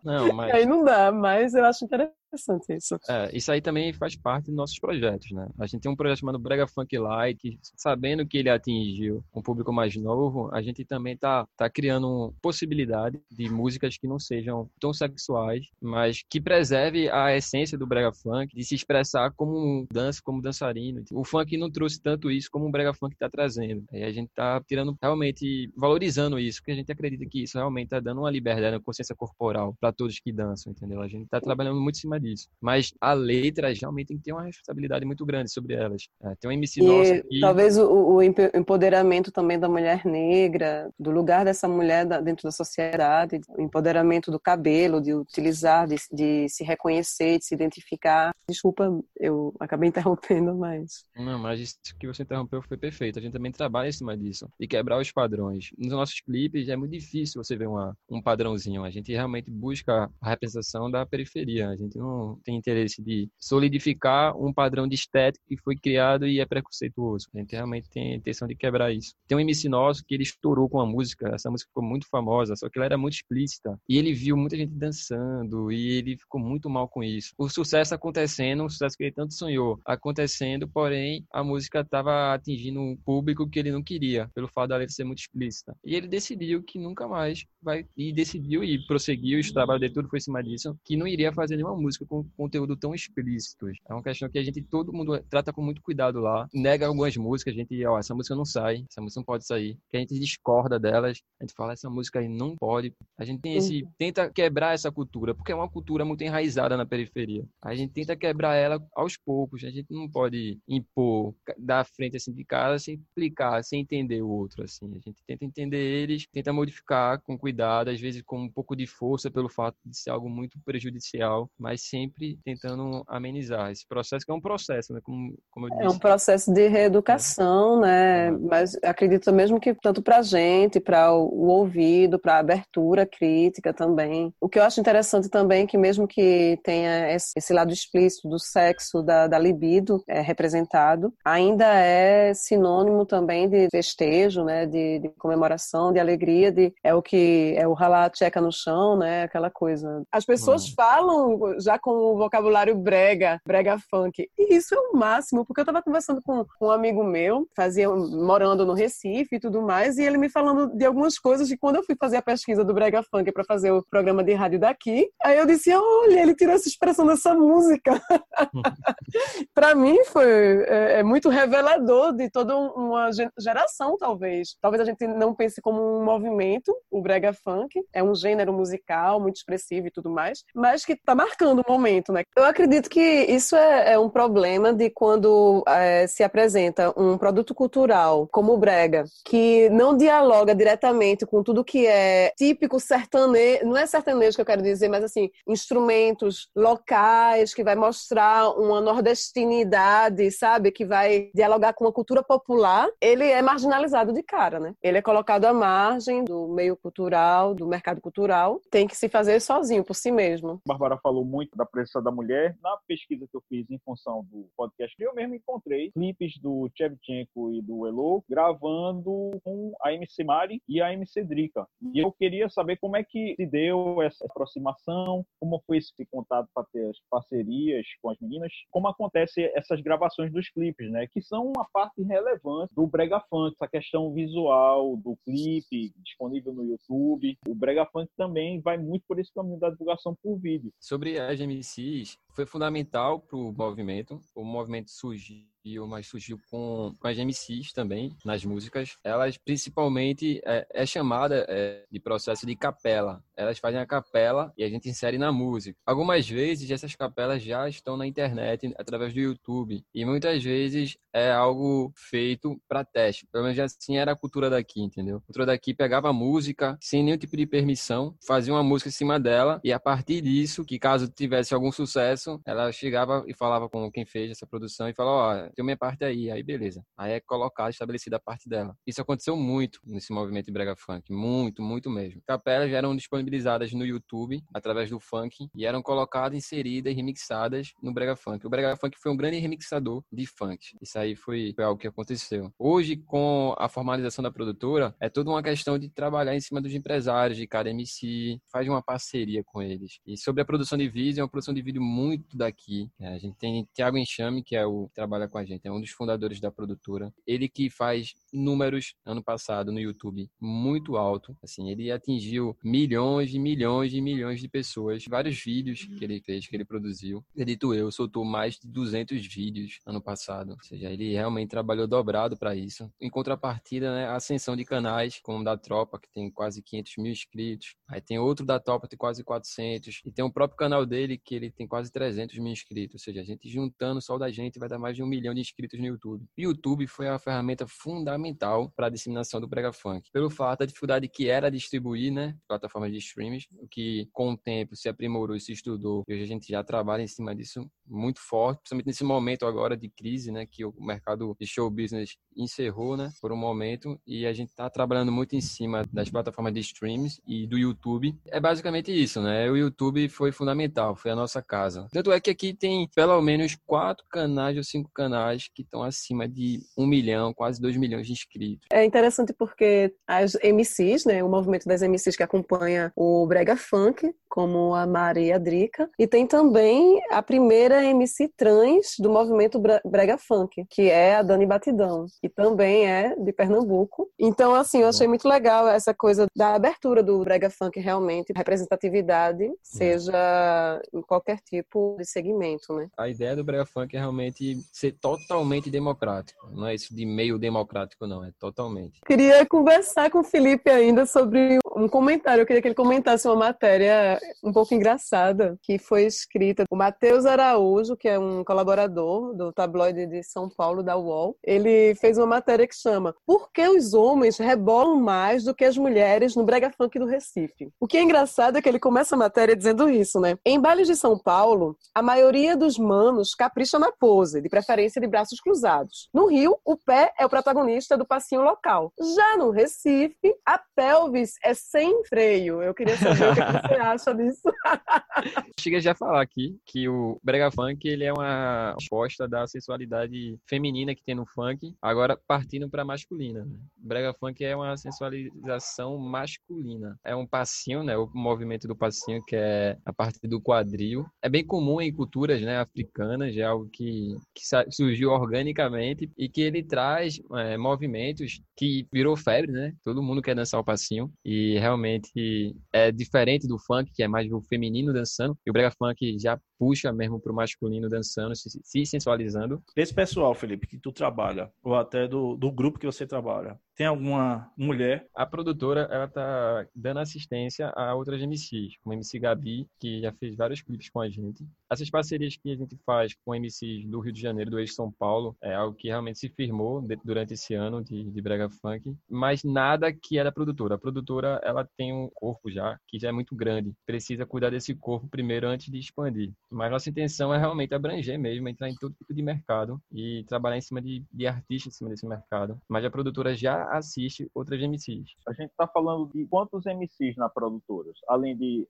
Não, *laughs* mas... aí não dá, mas eu acho interessante interessante isso. É, isso aí também faz parte dos nossos projetos, né? A gente tem um projeto chamado Brega Funk Light, sabendo que ele atingiu um público mais novo, a gente também tá, tá criando possibilidade de músicas que não sejam tão sexuais, mas que preserve a essência do Brega Funk, de se expressar como um dança, como dançarino. O funk não trouxe tanto isso como o Brega Funk está trazendo. E a gente tá tirando, realmente, valorizando isso, porque a gente acredita que isso realmente tá dando uma liberdade, uma consciência corporal para todos que dançam, entendeu? A gente tá trabalhando muito em cima disso. Mas a letra realmente tem que ter uma responsabilidade muito grande sobre elas. É, tem um MC e nosso que... Talvez o, o, empoderamento também da mulher negra, do lugar dessa mulher dentro da sociedade, o empoderamento do cabelo, de utilizar, de, de se reconhecer, de se identificar. Desculpa, eu acabei *laughs* interrompendo, mas. Não, mas isso que você interrompeu foi perfeito. A gente também trabalha em cima disso, de quebrar os padrões. Nos nossos clipes é muito difícil você ver uma, um padrãozinho. A gente realmente busca a representação da periferia. A gente não tem interesse de solidificar um padrão de estética que foi criado e é preconceituoso. A gente realmente tem a intenção de quebrar isso. Tem um MC nosso que ele estourou com a música, essa música ficou muito famosa, só que ela era muito explícita. E ele viu muita gente dançando e ele ficou muito mal com isso. O sucesso acontecendo, um sucesso que ele tanto sonhou, acontecendo, porém a música estava atingindo um público que ele não queria, pelo fato da letra ser muito explícita. E ele decidiu que nunca mais vai, e decidiu e prosseguiu, e o trabalho dele tudo foi em cima disso, que não iria fazer nenhuma música com conteúdo tão explícito. É uma questão que a gente, todo mundo trata com muito cuidado lá. Nega algumas músicas, a gente, ó, essa música não sai, essa música não pode sair. Que a gente discorda delas, a gente fala, essa música aí não pode. A gente tem esse, tenta quebrar essa cultura, porque é uma cultura muito enraizada na periferia. A gente tenta quebrar ela aos poucos, a gente não pode impor, dar frente assim de cara sem explicar, sem entender o outro, assim. A gente tenta entender eles, tenta modificar com cuidado, às vezes com um pouco de força pelo fato de ser algo muito prejudicial, mas sempre tentando amenizar esse processo, que é um processo, né? Como, como eu disse. É um processo de reeducação, né? Mas acredito mesmo que tanto para a gente, para o ouvido, para a abertura crítica também. O que eu acho interessante também é que mesmo que tenha esse lado explícito do sexo, da, da libido é, representado, ainda é sinônimo também de festejo, né? De, de comemoração, de alegria, de é o que é o ralar tcheca no chão, né? Aquela coisa. As pessoas uhum. falam já com o vocabulário brega, brega funk. E isso é o máximo, porque eu estava conversando com, com, um amigo meu, fazia morando no Recife e tudo mais, e ele me falando de algumas coisas de quando eu fui fazer a pesquisa do brega funk para fazer o programa de rádio daqui, aí eu disse, olha, ele tirou essa expressão dessa música. *laughs* para mim foi é, é muito revelador de toda uma geração, talvez. Talvez a gente não pense como um movimento, o brega funk, é um gênero musical muito expressivo e tudo mais, mas que está marcando momento, né? Eu acredito que isso é, é um problema de quando é, se apresenta um produto cultural como o brega, que não dialoga diretamente com tudo que é típico sertanejo, não é sertanejo que eu quero dizer, mas assim, instrumentos locais, que vai mostrar uma nordestinidade, sabe? Que vai dialogar com a cultura popular, ele é marginalizado de cara, né? Ele é colocado à margem do meio cultural, do mercado cultural, tem que se fazer sozinho, por si mesmo. Bárbara falou muito da presença da mulher. Na pesquisa que eu fiz em função do podcast, eu mesmo encontrei clipes do Chevchenko e do Elo gravando com a MC Mari e a MC Drica. E eu queria saber como é que se deu essa aproximação, como foi esse contato para ter as parcerias com as meninas, como acontece essas gravações dos clipes, né? Que são uma parte relevante do brega funk, essa questão visual do clipe disponível no YouTube. O brega funk também vai muito por esse caminho da divulgação por vídeo. Sobre as MCs, foi fundamental para o movimento. O movimento surgiu mas surgiu com, com as MCs também, nas músicas. Elas, principalmente, é, é chamada é, de processo de capela. Elas fazem a capela e a gente insere na música. Algumas vezes, essas capelas já estão na internet, através do YouTube. E muitas vezes é algo feito para teste. Pelo menos assim era a cultura daqui, entendeu? A cultura daqui pegava a música sem nenhum tipo de permissão, fazia uma música em cima dela e a partir disso, que caso tivesse algum sucesso, ela chegava e falava com quem fez essa produção e falava, ó, tem minha parte aí, aí beleza. Aí é colocado, estabelecida a parte dela. Isso aconteceu muito nesse movimento de brega funk, muito, muito mesmo. Capelas eram disponibilizadas no YouTube através do funk e eram colocadas, inseridas remixadas no brega funk. O brega funk foi um grande remixador de funk. Isso aí foi, foi algo que aconteceu. Hoje, com a formalização da produtora, é toda uma questão de trabalhar em cima dos empresários, de cada MC, faz uma parceria com eles. E sobre a produção de vídeo, é uma produção de vídeo muito daqui. É, a gente tem Thiago Enxame, que é o que trabalha com a gente, é um dos fundadores da produtora. Ele que faz números ano passado no YouTube muito alto. Assim, ele atingiu milhões e milhões e milhões de pessoas. Vários vídeos que ele fez, que ele produziu. Acredito eu, soltou mais de 200 vídeos ano passado. Ou seja, ele realmente trabalhou dobrado para isso. Em contrapartida, né, a ascensão de canais, como da Tropa, que tem quase 500 mil inscritos. Aí tem outro da Tropa, tem quase 400. E tem o próprio canal dele, que ele tem quase 300 mil inscritos. Ou seja, a gente juntando só da gente vai dar mais de um milhão de inscritos no YouTube. O YouTube foi a ferramenta fundamental para a disseminação do brega funk. Pelo fato da dificuldade que era distribuir, né, plataformas de streams, o que com o tempo se aprimorou e se estudou. E hoje a gente já trabalha em cima disso muito forte, principalmente nesse momento agora de crise, né, que o mercado de show business encerrou, né, por um momento, e a gente está trabalhando muito em cima das plataformas de streams e do YouTube. É basicamente isso, né? O YouTube foi fundamental, foi a nossa casa. Tanto é que aqui tem pelo menos quatro canais ou cinco canais que estão acima de um milhão, quase dois milhões de inscritos. É interessante porque as MCs, né, o movimento das MCs que acompanha o Brega Funk, como a Maria Drica, e tem também a primeira MC trans do movimento Brega Funk, que é a Dani Batidão, que também é de Pernambuco. Então, assim, eu achei muito legal essa coisa da abertura do Brega Funk realmente, representatividade, seja em qualquer tipo de segmento, né? A ideia do brega funk é realmente ser totalmente democrático. Não é isso de meio democrático, não. É totalmente. Queria conversar com o Felipe ainda sobre um comentário. Eu queria que ele comentasse uma matéria um pouco engraçada que foi escrita por Matheus Araújo, que é um colaborador do tabloide de São Paulo, da UOL. Ele fez uma matéria que chama Por que os homens rebolam mais do que as mulheres no brega funk do Recife? O que é engraçado é que ele começa a matéria dizendo isso, né? Em bailes de São Paulo, a maioria dos manos capricha na pose, de preferência de braços cruzados. No Rio, o pé é o protagonista do passinho local. Já no Recife, a pelvis é sem freio. Eu queria saber o que você acha disso. *laughs* Chega já a falar aqui que o brega funk ele é uma resposta da sensualidade feminina que tem no funk, agora partindo para masculina. Né? Brega funk é uma sensualização masculina. É um passinho, né? O movimento do passinho que é a parte do quadril. É bem comum em culturas, né, africanas, é algo que, que surgiu organicamente e que ele traz é, movimentos que virou febre, né? Todo mundo quer dançar o passinho e realmente é diferente do funk, que é mais o feminino dançando, e o brega funk já puxa mesmo pro masculino dançando, se, se sensualizando. Esse pessoal, Felipe, que tu trabalha, ou até do, do grupo que você trabalha, tem alguma mulher? A produtora, ela tá dando assistência a outras MCs, como a MC Gabi, que já fez vários clipes com a gente. Essas parcerias que a gente faz com MCs do Rio de Janeiro, do ex-São Paulo, é algo que realmente se firmou durante esse ano de, de brega funk, mas nada que é da produtora. A produtora, ela tem um corpo já, que já é muito grande. Precisa cuidar desse corpo primeiro antes de expandir. Mas nossa intenção é realmente abranger mesmo, entrar em todo tipo de mercado e trabalhar em cima de, de artistas em cima desse mercado. Mas a produtora já assiste outras MCs. A gente está falando de quantos MCs na produtora, além de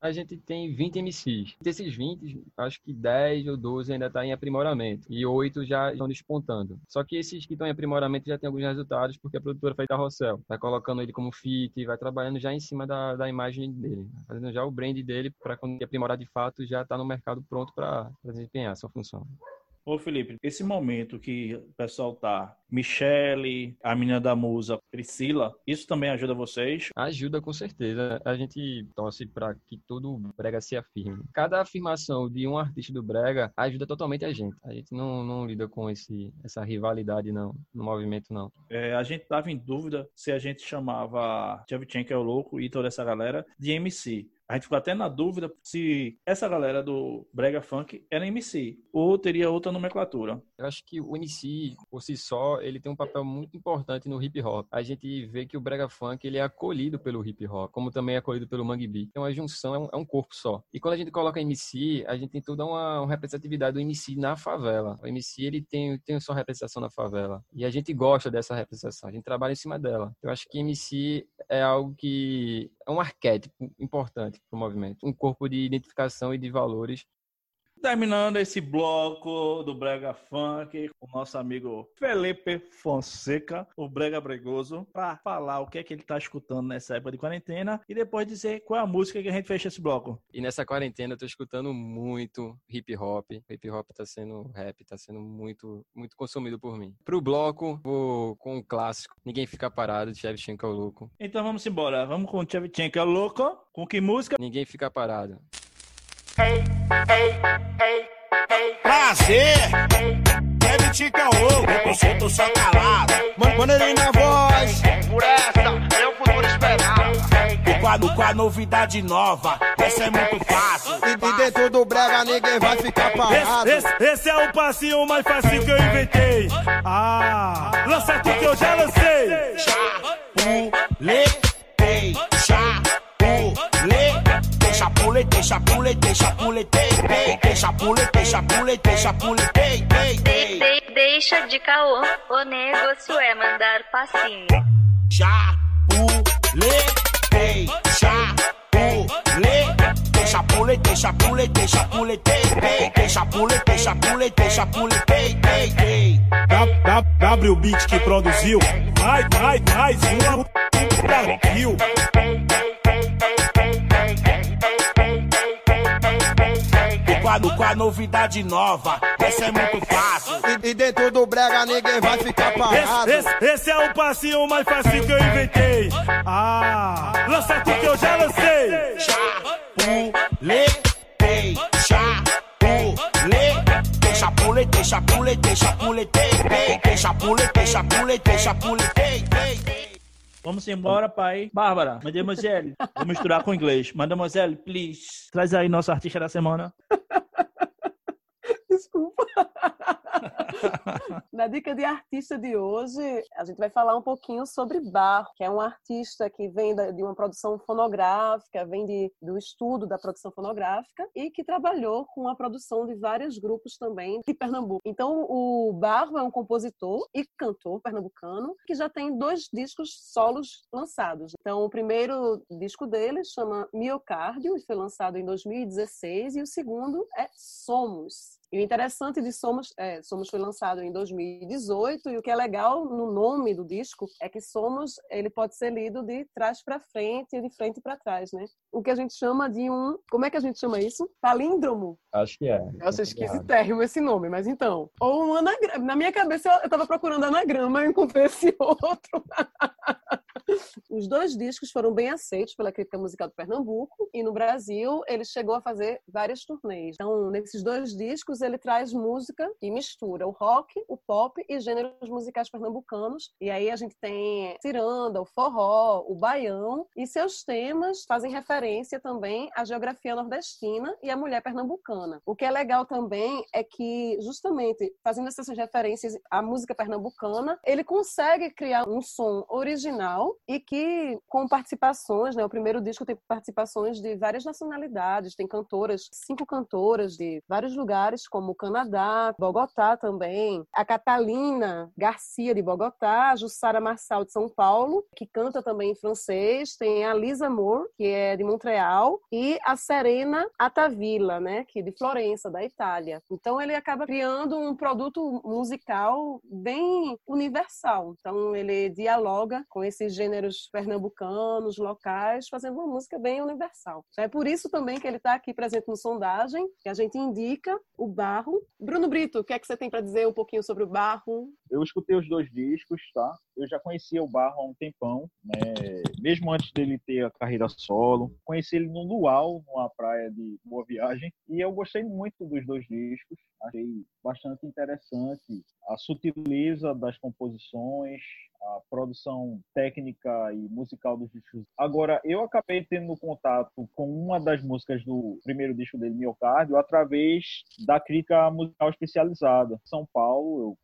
A gente tem 20 MCs. Desses 20, acho que 10 ou 12 ainda está em aprimoramento e 8 já estão despontando. Só que esses que estão em aprimoramento já têm alguns resultados porque a produtora faz carrossel. Vai colocando ele como fit, vai trabalhando já em cima da, da imagem dele, fazendo já o brand dele para quando aprimorar de fato já está no mercado pronto para desempenhar essa função. Ô Felipe, esse momento que o pessoal tá, Michele, a menina da musa, Priscila, isso também ajuda vocês? Ajuda com certeza. A gente torce para que todo brega se afirme. Cada afirmação de um artista do brega ajuda totalmente a gente. A gente não, não lida com esse, essa rivalidade não, no movimento não. É, a gente tava em dúvida se a gente chamava Tchevchenko é o louco e toda essa galera de MC. A gente ficou até na dúvida se essa galera do Brega Funk era MC ou teria outra nomenclatura. Eu acho que o MC, por si só, ele tem um papel muito importante no hip hop. A gente vê que o Brega Funk ele é acolhido pelo hip hop, como também é acolhido pelo Mangue Beat. Então a junção é um, é um, corpo só. E quando a gente coloca MC, a gente tem toda uma, uma, representatividade do MC na favela. O MC ele tem, tem sua representação na favela. E a gente gosta dessa representação, a gente trabalha em cima dela. Eu acho que MC é algo que é um arquétipo importante para o movimento, um corpo de identificação e de valores Terminando esse bloco do Brega Funk, o nosso amigo Felipe Fonseca, o Brega Bregoso, para falar o que é que ele tá escutando nessa época de quarentena e depois dizer qual é a música que a gente fecha esse bloco. E nessa quarentena eu tô escutando muito hip hop. Hip hop tá sendo rap, tá sendo muito, muito consumido por mim. Pro bloco, vou com um clássico, Ninguém Fica Parado, de Shevchenko é Louco. Então vamos embora, vamos com Shevchenko é Louco. Com que música? Ninguém Fica Parado. Prazer! Deve te caô, eu solto só calado. Mano, ele na voz. Por essa, meu futuro esperado. O quadro com a novidade nova, essa é muito fácil. E, e dentro do brega ninguém vai ficar parado. Esse, esse, esse, é o passinho mais fácil que eu inventei. Ah, lança tudo que eu já lancei. Chapuletei, chapuletei chapuletei, chapuletei, chapuletei, chapuletei, chapuletei, chapuletei, Deixa de caô, o negócio é mandar passinho. Chapuletei, chapuletei, chapuletei, chapuletei, chapuletei, chapuletei, chapuletei, chapuletei, W Beat que produziu, vai, vai, mais uma Brasil. com a novidade nova. Essa é muito fácil. E, e dentro do brega ninguém vai ficar parado. Esse, esse, esse, é o passinho mais fácil que eu inventei. Ah, lança aqui que eu já lancei. Chapuletei, chapuletei chapuletei, chapuletei, chapuletei, chapuletei, chapuletei, chapuletei, chapuletei. Vamos embora, pai. Bárbara, mademoiselle. Vou misturar com inglês. Mademoiselle, please. Traz aí nosso artista da semana. *laughs* Desculpa. *laughs* Na dica de artista de hoje, a gente vai falar um pouquinho sobre Barro, que é um artista que vem de uma produção fonográfica, vem de, do estudo da produção fonográfica e que trabalhou com a produção de vários grupos também de Pernambuco. Então, o Barro é um compositor e cantor pernambucano que já tem dois discos solos lançados. Então, o primeiro disco dele chama Miocárdio e foi lançado em 2016 e o segundo é Somos. E o interessante de Somos, é, Somos foi lançado em 2018 e o que é legal no nome do disco é que Somos ele pode ser lido de trás para frente e de frente para trás, né? O que a gente chama de um, como é que a gente chama isso? Palíndromo. Acho que é. Eu achei esquisitérrimo esse nome, mas então. Ou um anagrama. Na minha cabeça eu estava procurando anagrama e encontrei esse *laughs* outro. Os dois discos foram bem aceitos pela crítica musical do Pernambuco e no Brasil ele chegou a fazer várias turnês. Então, nesses dois discos ele traz música e mistura o rock, o pop e gêneros musicais pernambucanos. E aí a gente tem ciranda, o forró, o baião e seus temas fazem referência também à geografia nordestina e à mulher pernambucana. O que é legal também é que justamente fazendo essas referências à música pernambucana, ele consegue criar um som original e que com participações, né? O primeiro disco tem participações de várias nacionalidades, tem cantoras, cinco cantoras de vários lugares, como Canadá, Bogotá também, a Catalina Garcia de Bogotá, Jussara Marçal de São Paulo, que canta também em francês, tem a Lisa Moore, que é de Montreal, e a Serena Atavilla, né, que é de Florença, da Itália. Então ele acaba criando um produto musical bem universal. Então ele dialoga com esses gêneros pernambucanos, locais, fazendo uma música bem universal. É por isso também que ele está aqui presente no Sondagem, que a gente indica o Barro. Bruno Brito, o que é que você tem para dizer um pouquinho sobre o Barro? Eu escutei os dois discos, tá? Eu já conhecia o Barro há um tempão, né? Mesmo antes dele ter a carreira solo. Conheci ele no Luau, numa praia de Boa Viagem, e eu gostei muito dos dois discos. Achei bastante interessante a sutileza das composições, a produção técnica e musical dos discos. Agora, eu acabei tendo contato com uma das músicas do primeiro disco dele, Miocárdio, através da crítica musical especializada. São Paulo,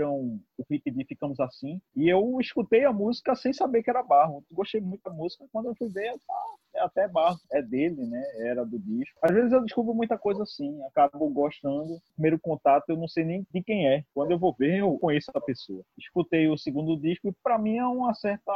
reproduziram o clipe de Ficamos Assim, e eu escutei a música sem saber que era Barro. Gostei muito da música, quando eu fui ver, ah, é até Barro, é dele, né? Era do disco. Às vezes eu descubro muita coisa assim, acabo gostando. Primeiro contato, eu não sei nem de quem é. Quando eu vou ver, eu conheço a pessoa. Escutei o segundo disco e para mim é uma certa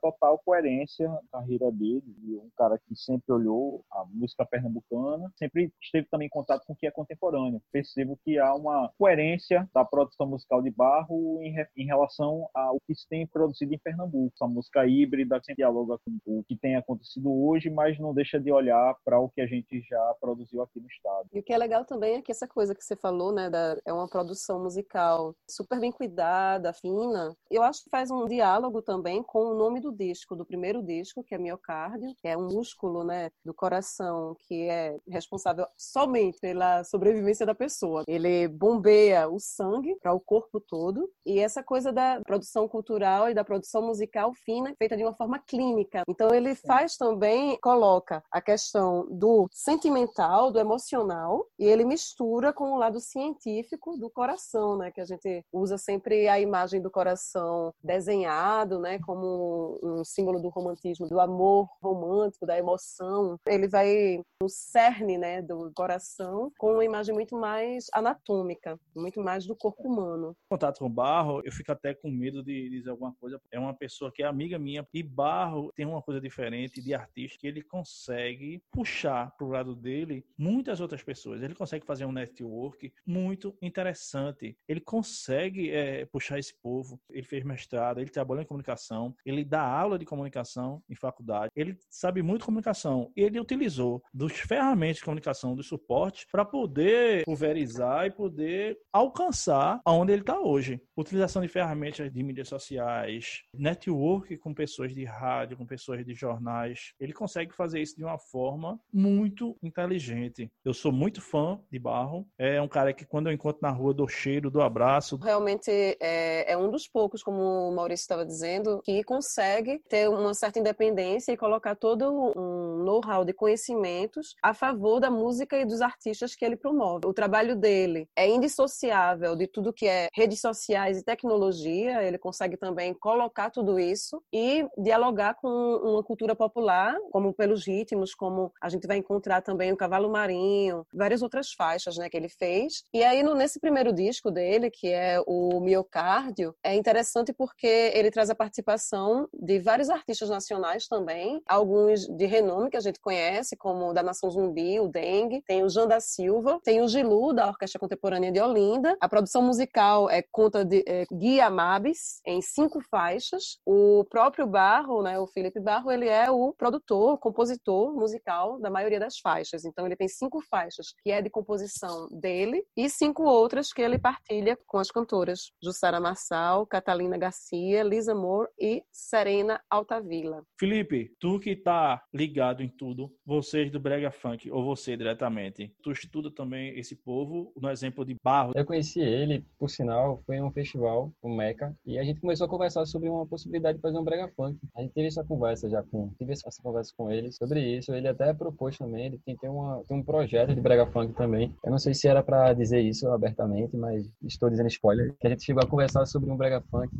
total coerência na carreira dele. Um cara que sempre olhou a música pernambucana, sempre esteve também em contato com o que é contemporâneo. Percebo que há uma coerência da produção musical de Barro em, em relação ao que se tem produzido em Pernambuco. A música híbrida sempre dialoga com o que tem acontecido hoje, mas não deixa de olhar para o que a gente já produziu aqui no estado. E o que é legal também é que essa coisa que você falou, né, da, é uma produção musical super bem cuidada, fina. Eu acho que faz um diálogo também com o nome do disco, do primeiro disco, que é miocárdio, que é um músculo, né, do coração que é responsável somente pela sobrevivência da pessoa. Ele bombeia o sangue para o corpo todo e essa coisa da produção cultural e da produção musical fina feita de uma forma clínica. Então ele faz também coloca a questão do sentimental, do emocional e ele mistura com o lado científico do coração, né, que a gente usa sempre a imagem do coração desenhado, né, como um símbolo do romantismo, do amor romântico, da emoção. Ele vai no cerne, né, do coração com uma imagem muito mais anatômica, muito mais do corpo humano. Contato com Barro, eu fico até com medo de dizer alguma coisa. É uma pessoa que é amiga minha e Barro tem uma coisa diferente de artista que ele consegue puxar pro lado dele muitas outras pessoas. Ele consegue fazer um network muito interessante. Ele consegue é, puxar esse povo. Ele fez mestrado, ele trabalhou em comunicação, ele dá aula de comunicação em faculdade. Ele sabe muito comunicação. Ele utilizou dos ferramentas de comunicação, do suporte, para poder pulverizar e poder alcançar aonde ele está hoje. Utilização de ferramentas de mídias sociais, network com pessoas de rádio, com pessoas de jornais. Ele consegue consegue fazer isso de uma forma muito inteligente. Eu sou muito fã de Barro. É um cara que, quando eu encontro na rua, dou cheiro, dou abraço. Realmente é, é um dos poucos, como o Maurício estava dizendo, que consegue ter uma certa independência e colocar todo um know-how de conhecimentos a favor da música e dos artistas que ele promove. O trabalho dele é indissociável de tudo que é redes sociais e tecnologia. Ele consegue também colocar tudo isso e dialogar com uma cultura popular, como pelos ritmos, como a gente vai encontrar também o Cavalo Marinho, várias outras faixas né, que ele fez. E aí, no, nesse primeiro disco dele, que é o Miocárdio, é interessante porque ele traz a participação de vários artistas nacionais também, alguns de renome que a gente conhece, como da Nação Zumbi, o Dengue, tem o Jean da Silva, tem o Gilu, da Orquestra Contemporânea de Olinda. A produção musical é conta de é, Gui Amabis, em cinco faixas. O próprio Barro, né, o Felipe Barro, ele é o produtor, compositor musical da maioria das faixas. Então ele tem cinco faixas que é de composição dele e cinco outras que ele partilha com as cantoras Jussara Marçal, Catalina Garcia, Lisa Moore e Serena Altavila. Felipe, tu que tá ligado em tudo, vocês do Brega Funk, ou você diretamente, tu estuda também esse povo, no exemplo de Barro. Eu conheci ele, por sinal, foi em um festival, o Meca, e a gente começou a conversar sobre uma possibilidade de fazer um Brega Funk. A gente teve essa conversa já com, tive essa conversa com ele sobre isso, ele até propôs também, ele tem, tem, uma, tem um projeto de Brega Funk também. Eu não sei se era para dizer isso abertamente, mas estou dizendo spoiler, que a gente chegou a conversar sobre um Brega Funk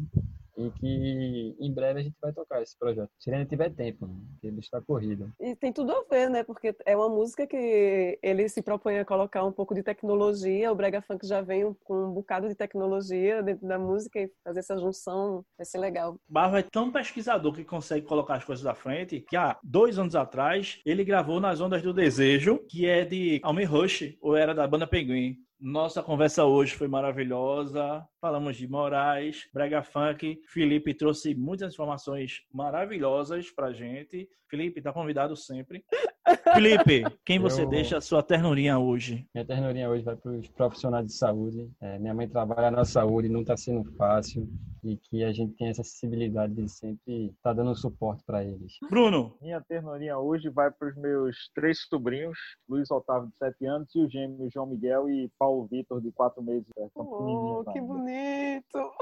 e que em breve a gente vai tocar esse projeto. Se ele tiver tempo, né? porque ele está corrido. E tem tudo a ver, né? Porque é uma música que ele se propõe a colocar um pouco de tecnologia. O Brega Funk já vem com um bocado de tecnologia dentro da música e fazer essa junção vai ser legal. Barro é tão pesquisador que consegue colocar as coisas à frente que há dois anos atrás ele gravou nas Ondas do Desejo, que é de Almir Rush, ou era da banda Pinguim. Nossa conversa hoje foi maravilhosa. Falamos de Moraes, Brega Funk. Felipe trouxe muitas informações maravilhosas pra gente. Felipe, tá convidado sempre. *laughs* Felipe, quem você Eu- deixa a sua ternurinha hoje? Minha ternurinha hoje vai para os profissionais de saúde. É, minha mãe trabalha na saúde, não está sendo fácil e que a gente tem essa sensibilidade de sempre estar dando suporte para eles. Bruno, Minha ternurinha hoje vai para os meus três sobrinhos, Luiz Otávio, de 7 anos, e o gêmeo João Miguel e Paulo Vitor, de 4 meses. É, Oh, que bonito!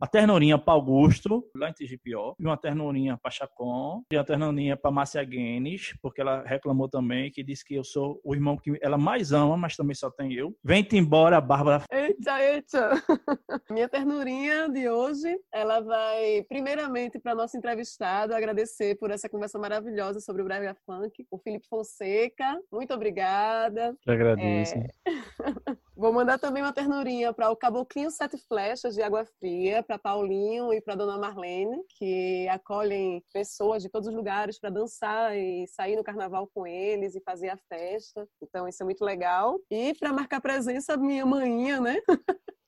a ternurinha para Augusto, lá em TGPO. E uma ternurinha para Chacon. E uma ternurinha para Márcia Guenes, porque ela reclamou também, que disse que eu sou o irmão que ela mais ama, mas também só tem eu. Vem-te embora, Bárbara. Eita, eita! *laughs* Minha ternurinha de hoje, ela vai primeiramente para nosso entrevistado agradecer por essa conversa maravilhosa sobre o Brega Funk, o Felipe Fonseca. Muito obrigada. Que agradeço. *laughs* Vou mandar também uma ternurinha para o Caboclinho Sete Flechas de Água Fria, para Paulinho e para Dona Marlene, que acolhem pessoas de todos os lugares para dançar e sair no carnaval com eles e fazer a festa. Então isso é muito legal. E para marcar presença, minha manhinha, né? *laughs*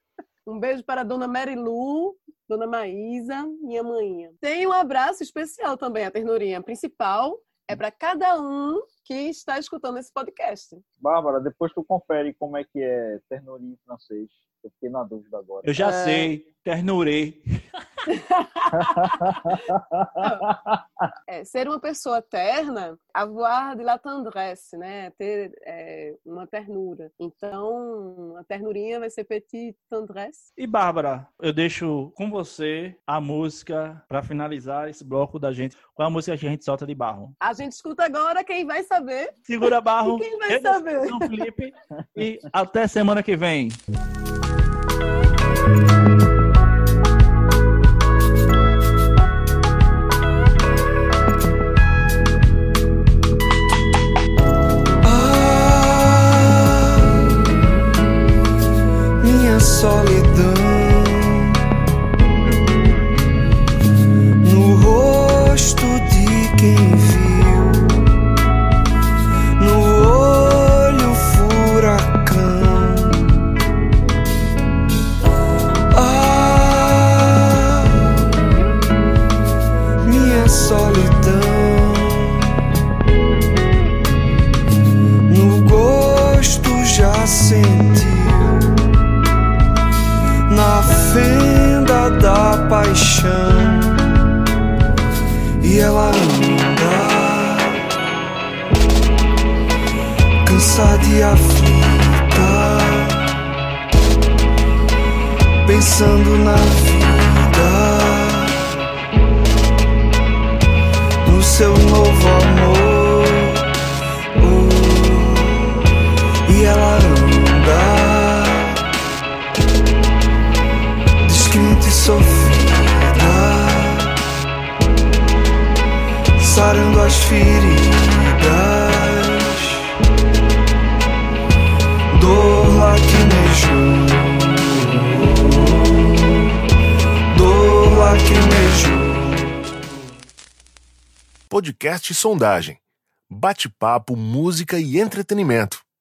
Um beijo para a Dona Mary Lu, Dona Maísa, minha manhinha. Tem um abraço especial também, a ternurinha principal. É para cada um que está escutando esse podcast. Bárbara, depois tu confere como é que é ternurinha em francês. Eu fiquei na dúvida agora. Eu já É. sei, ternurei. *laughs* É, ser uma pessoa terna, avoir de la tendresse, né? Ter é, uma ternura. Então, a ternurinha vai ser petit tendresse. E Bárbara, eu deixo com você a música para finalizar esse bloco da gente. Qual é a música que a gente solta de barro? A gente escuta agora, quem vai saber? Segura barro. *laughs* Quem vai saber? Felipe. E até semana que vem. Pensando Podcast Sondagem. Bate-papo, música e entretenimento.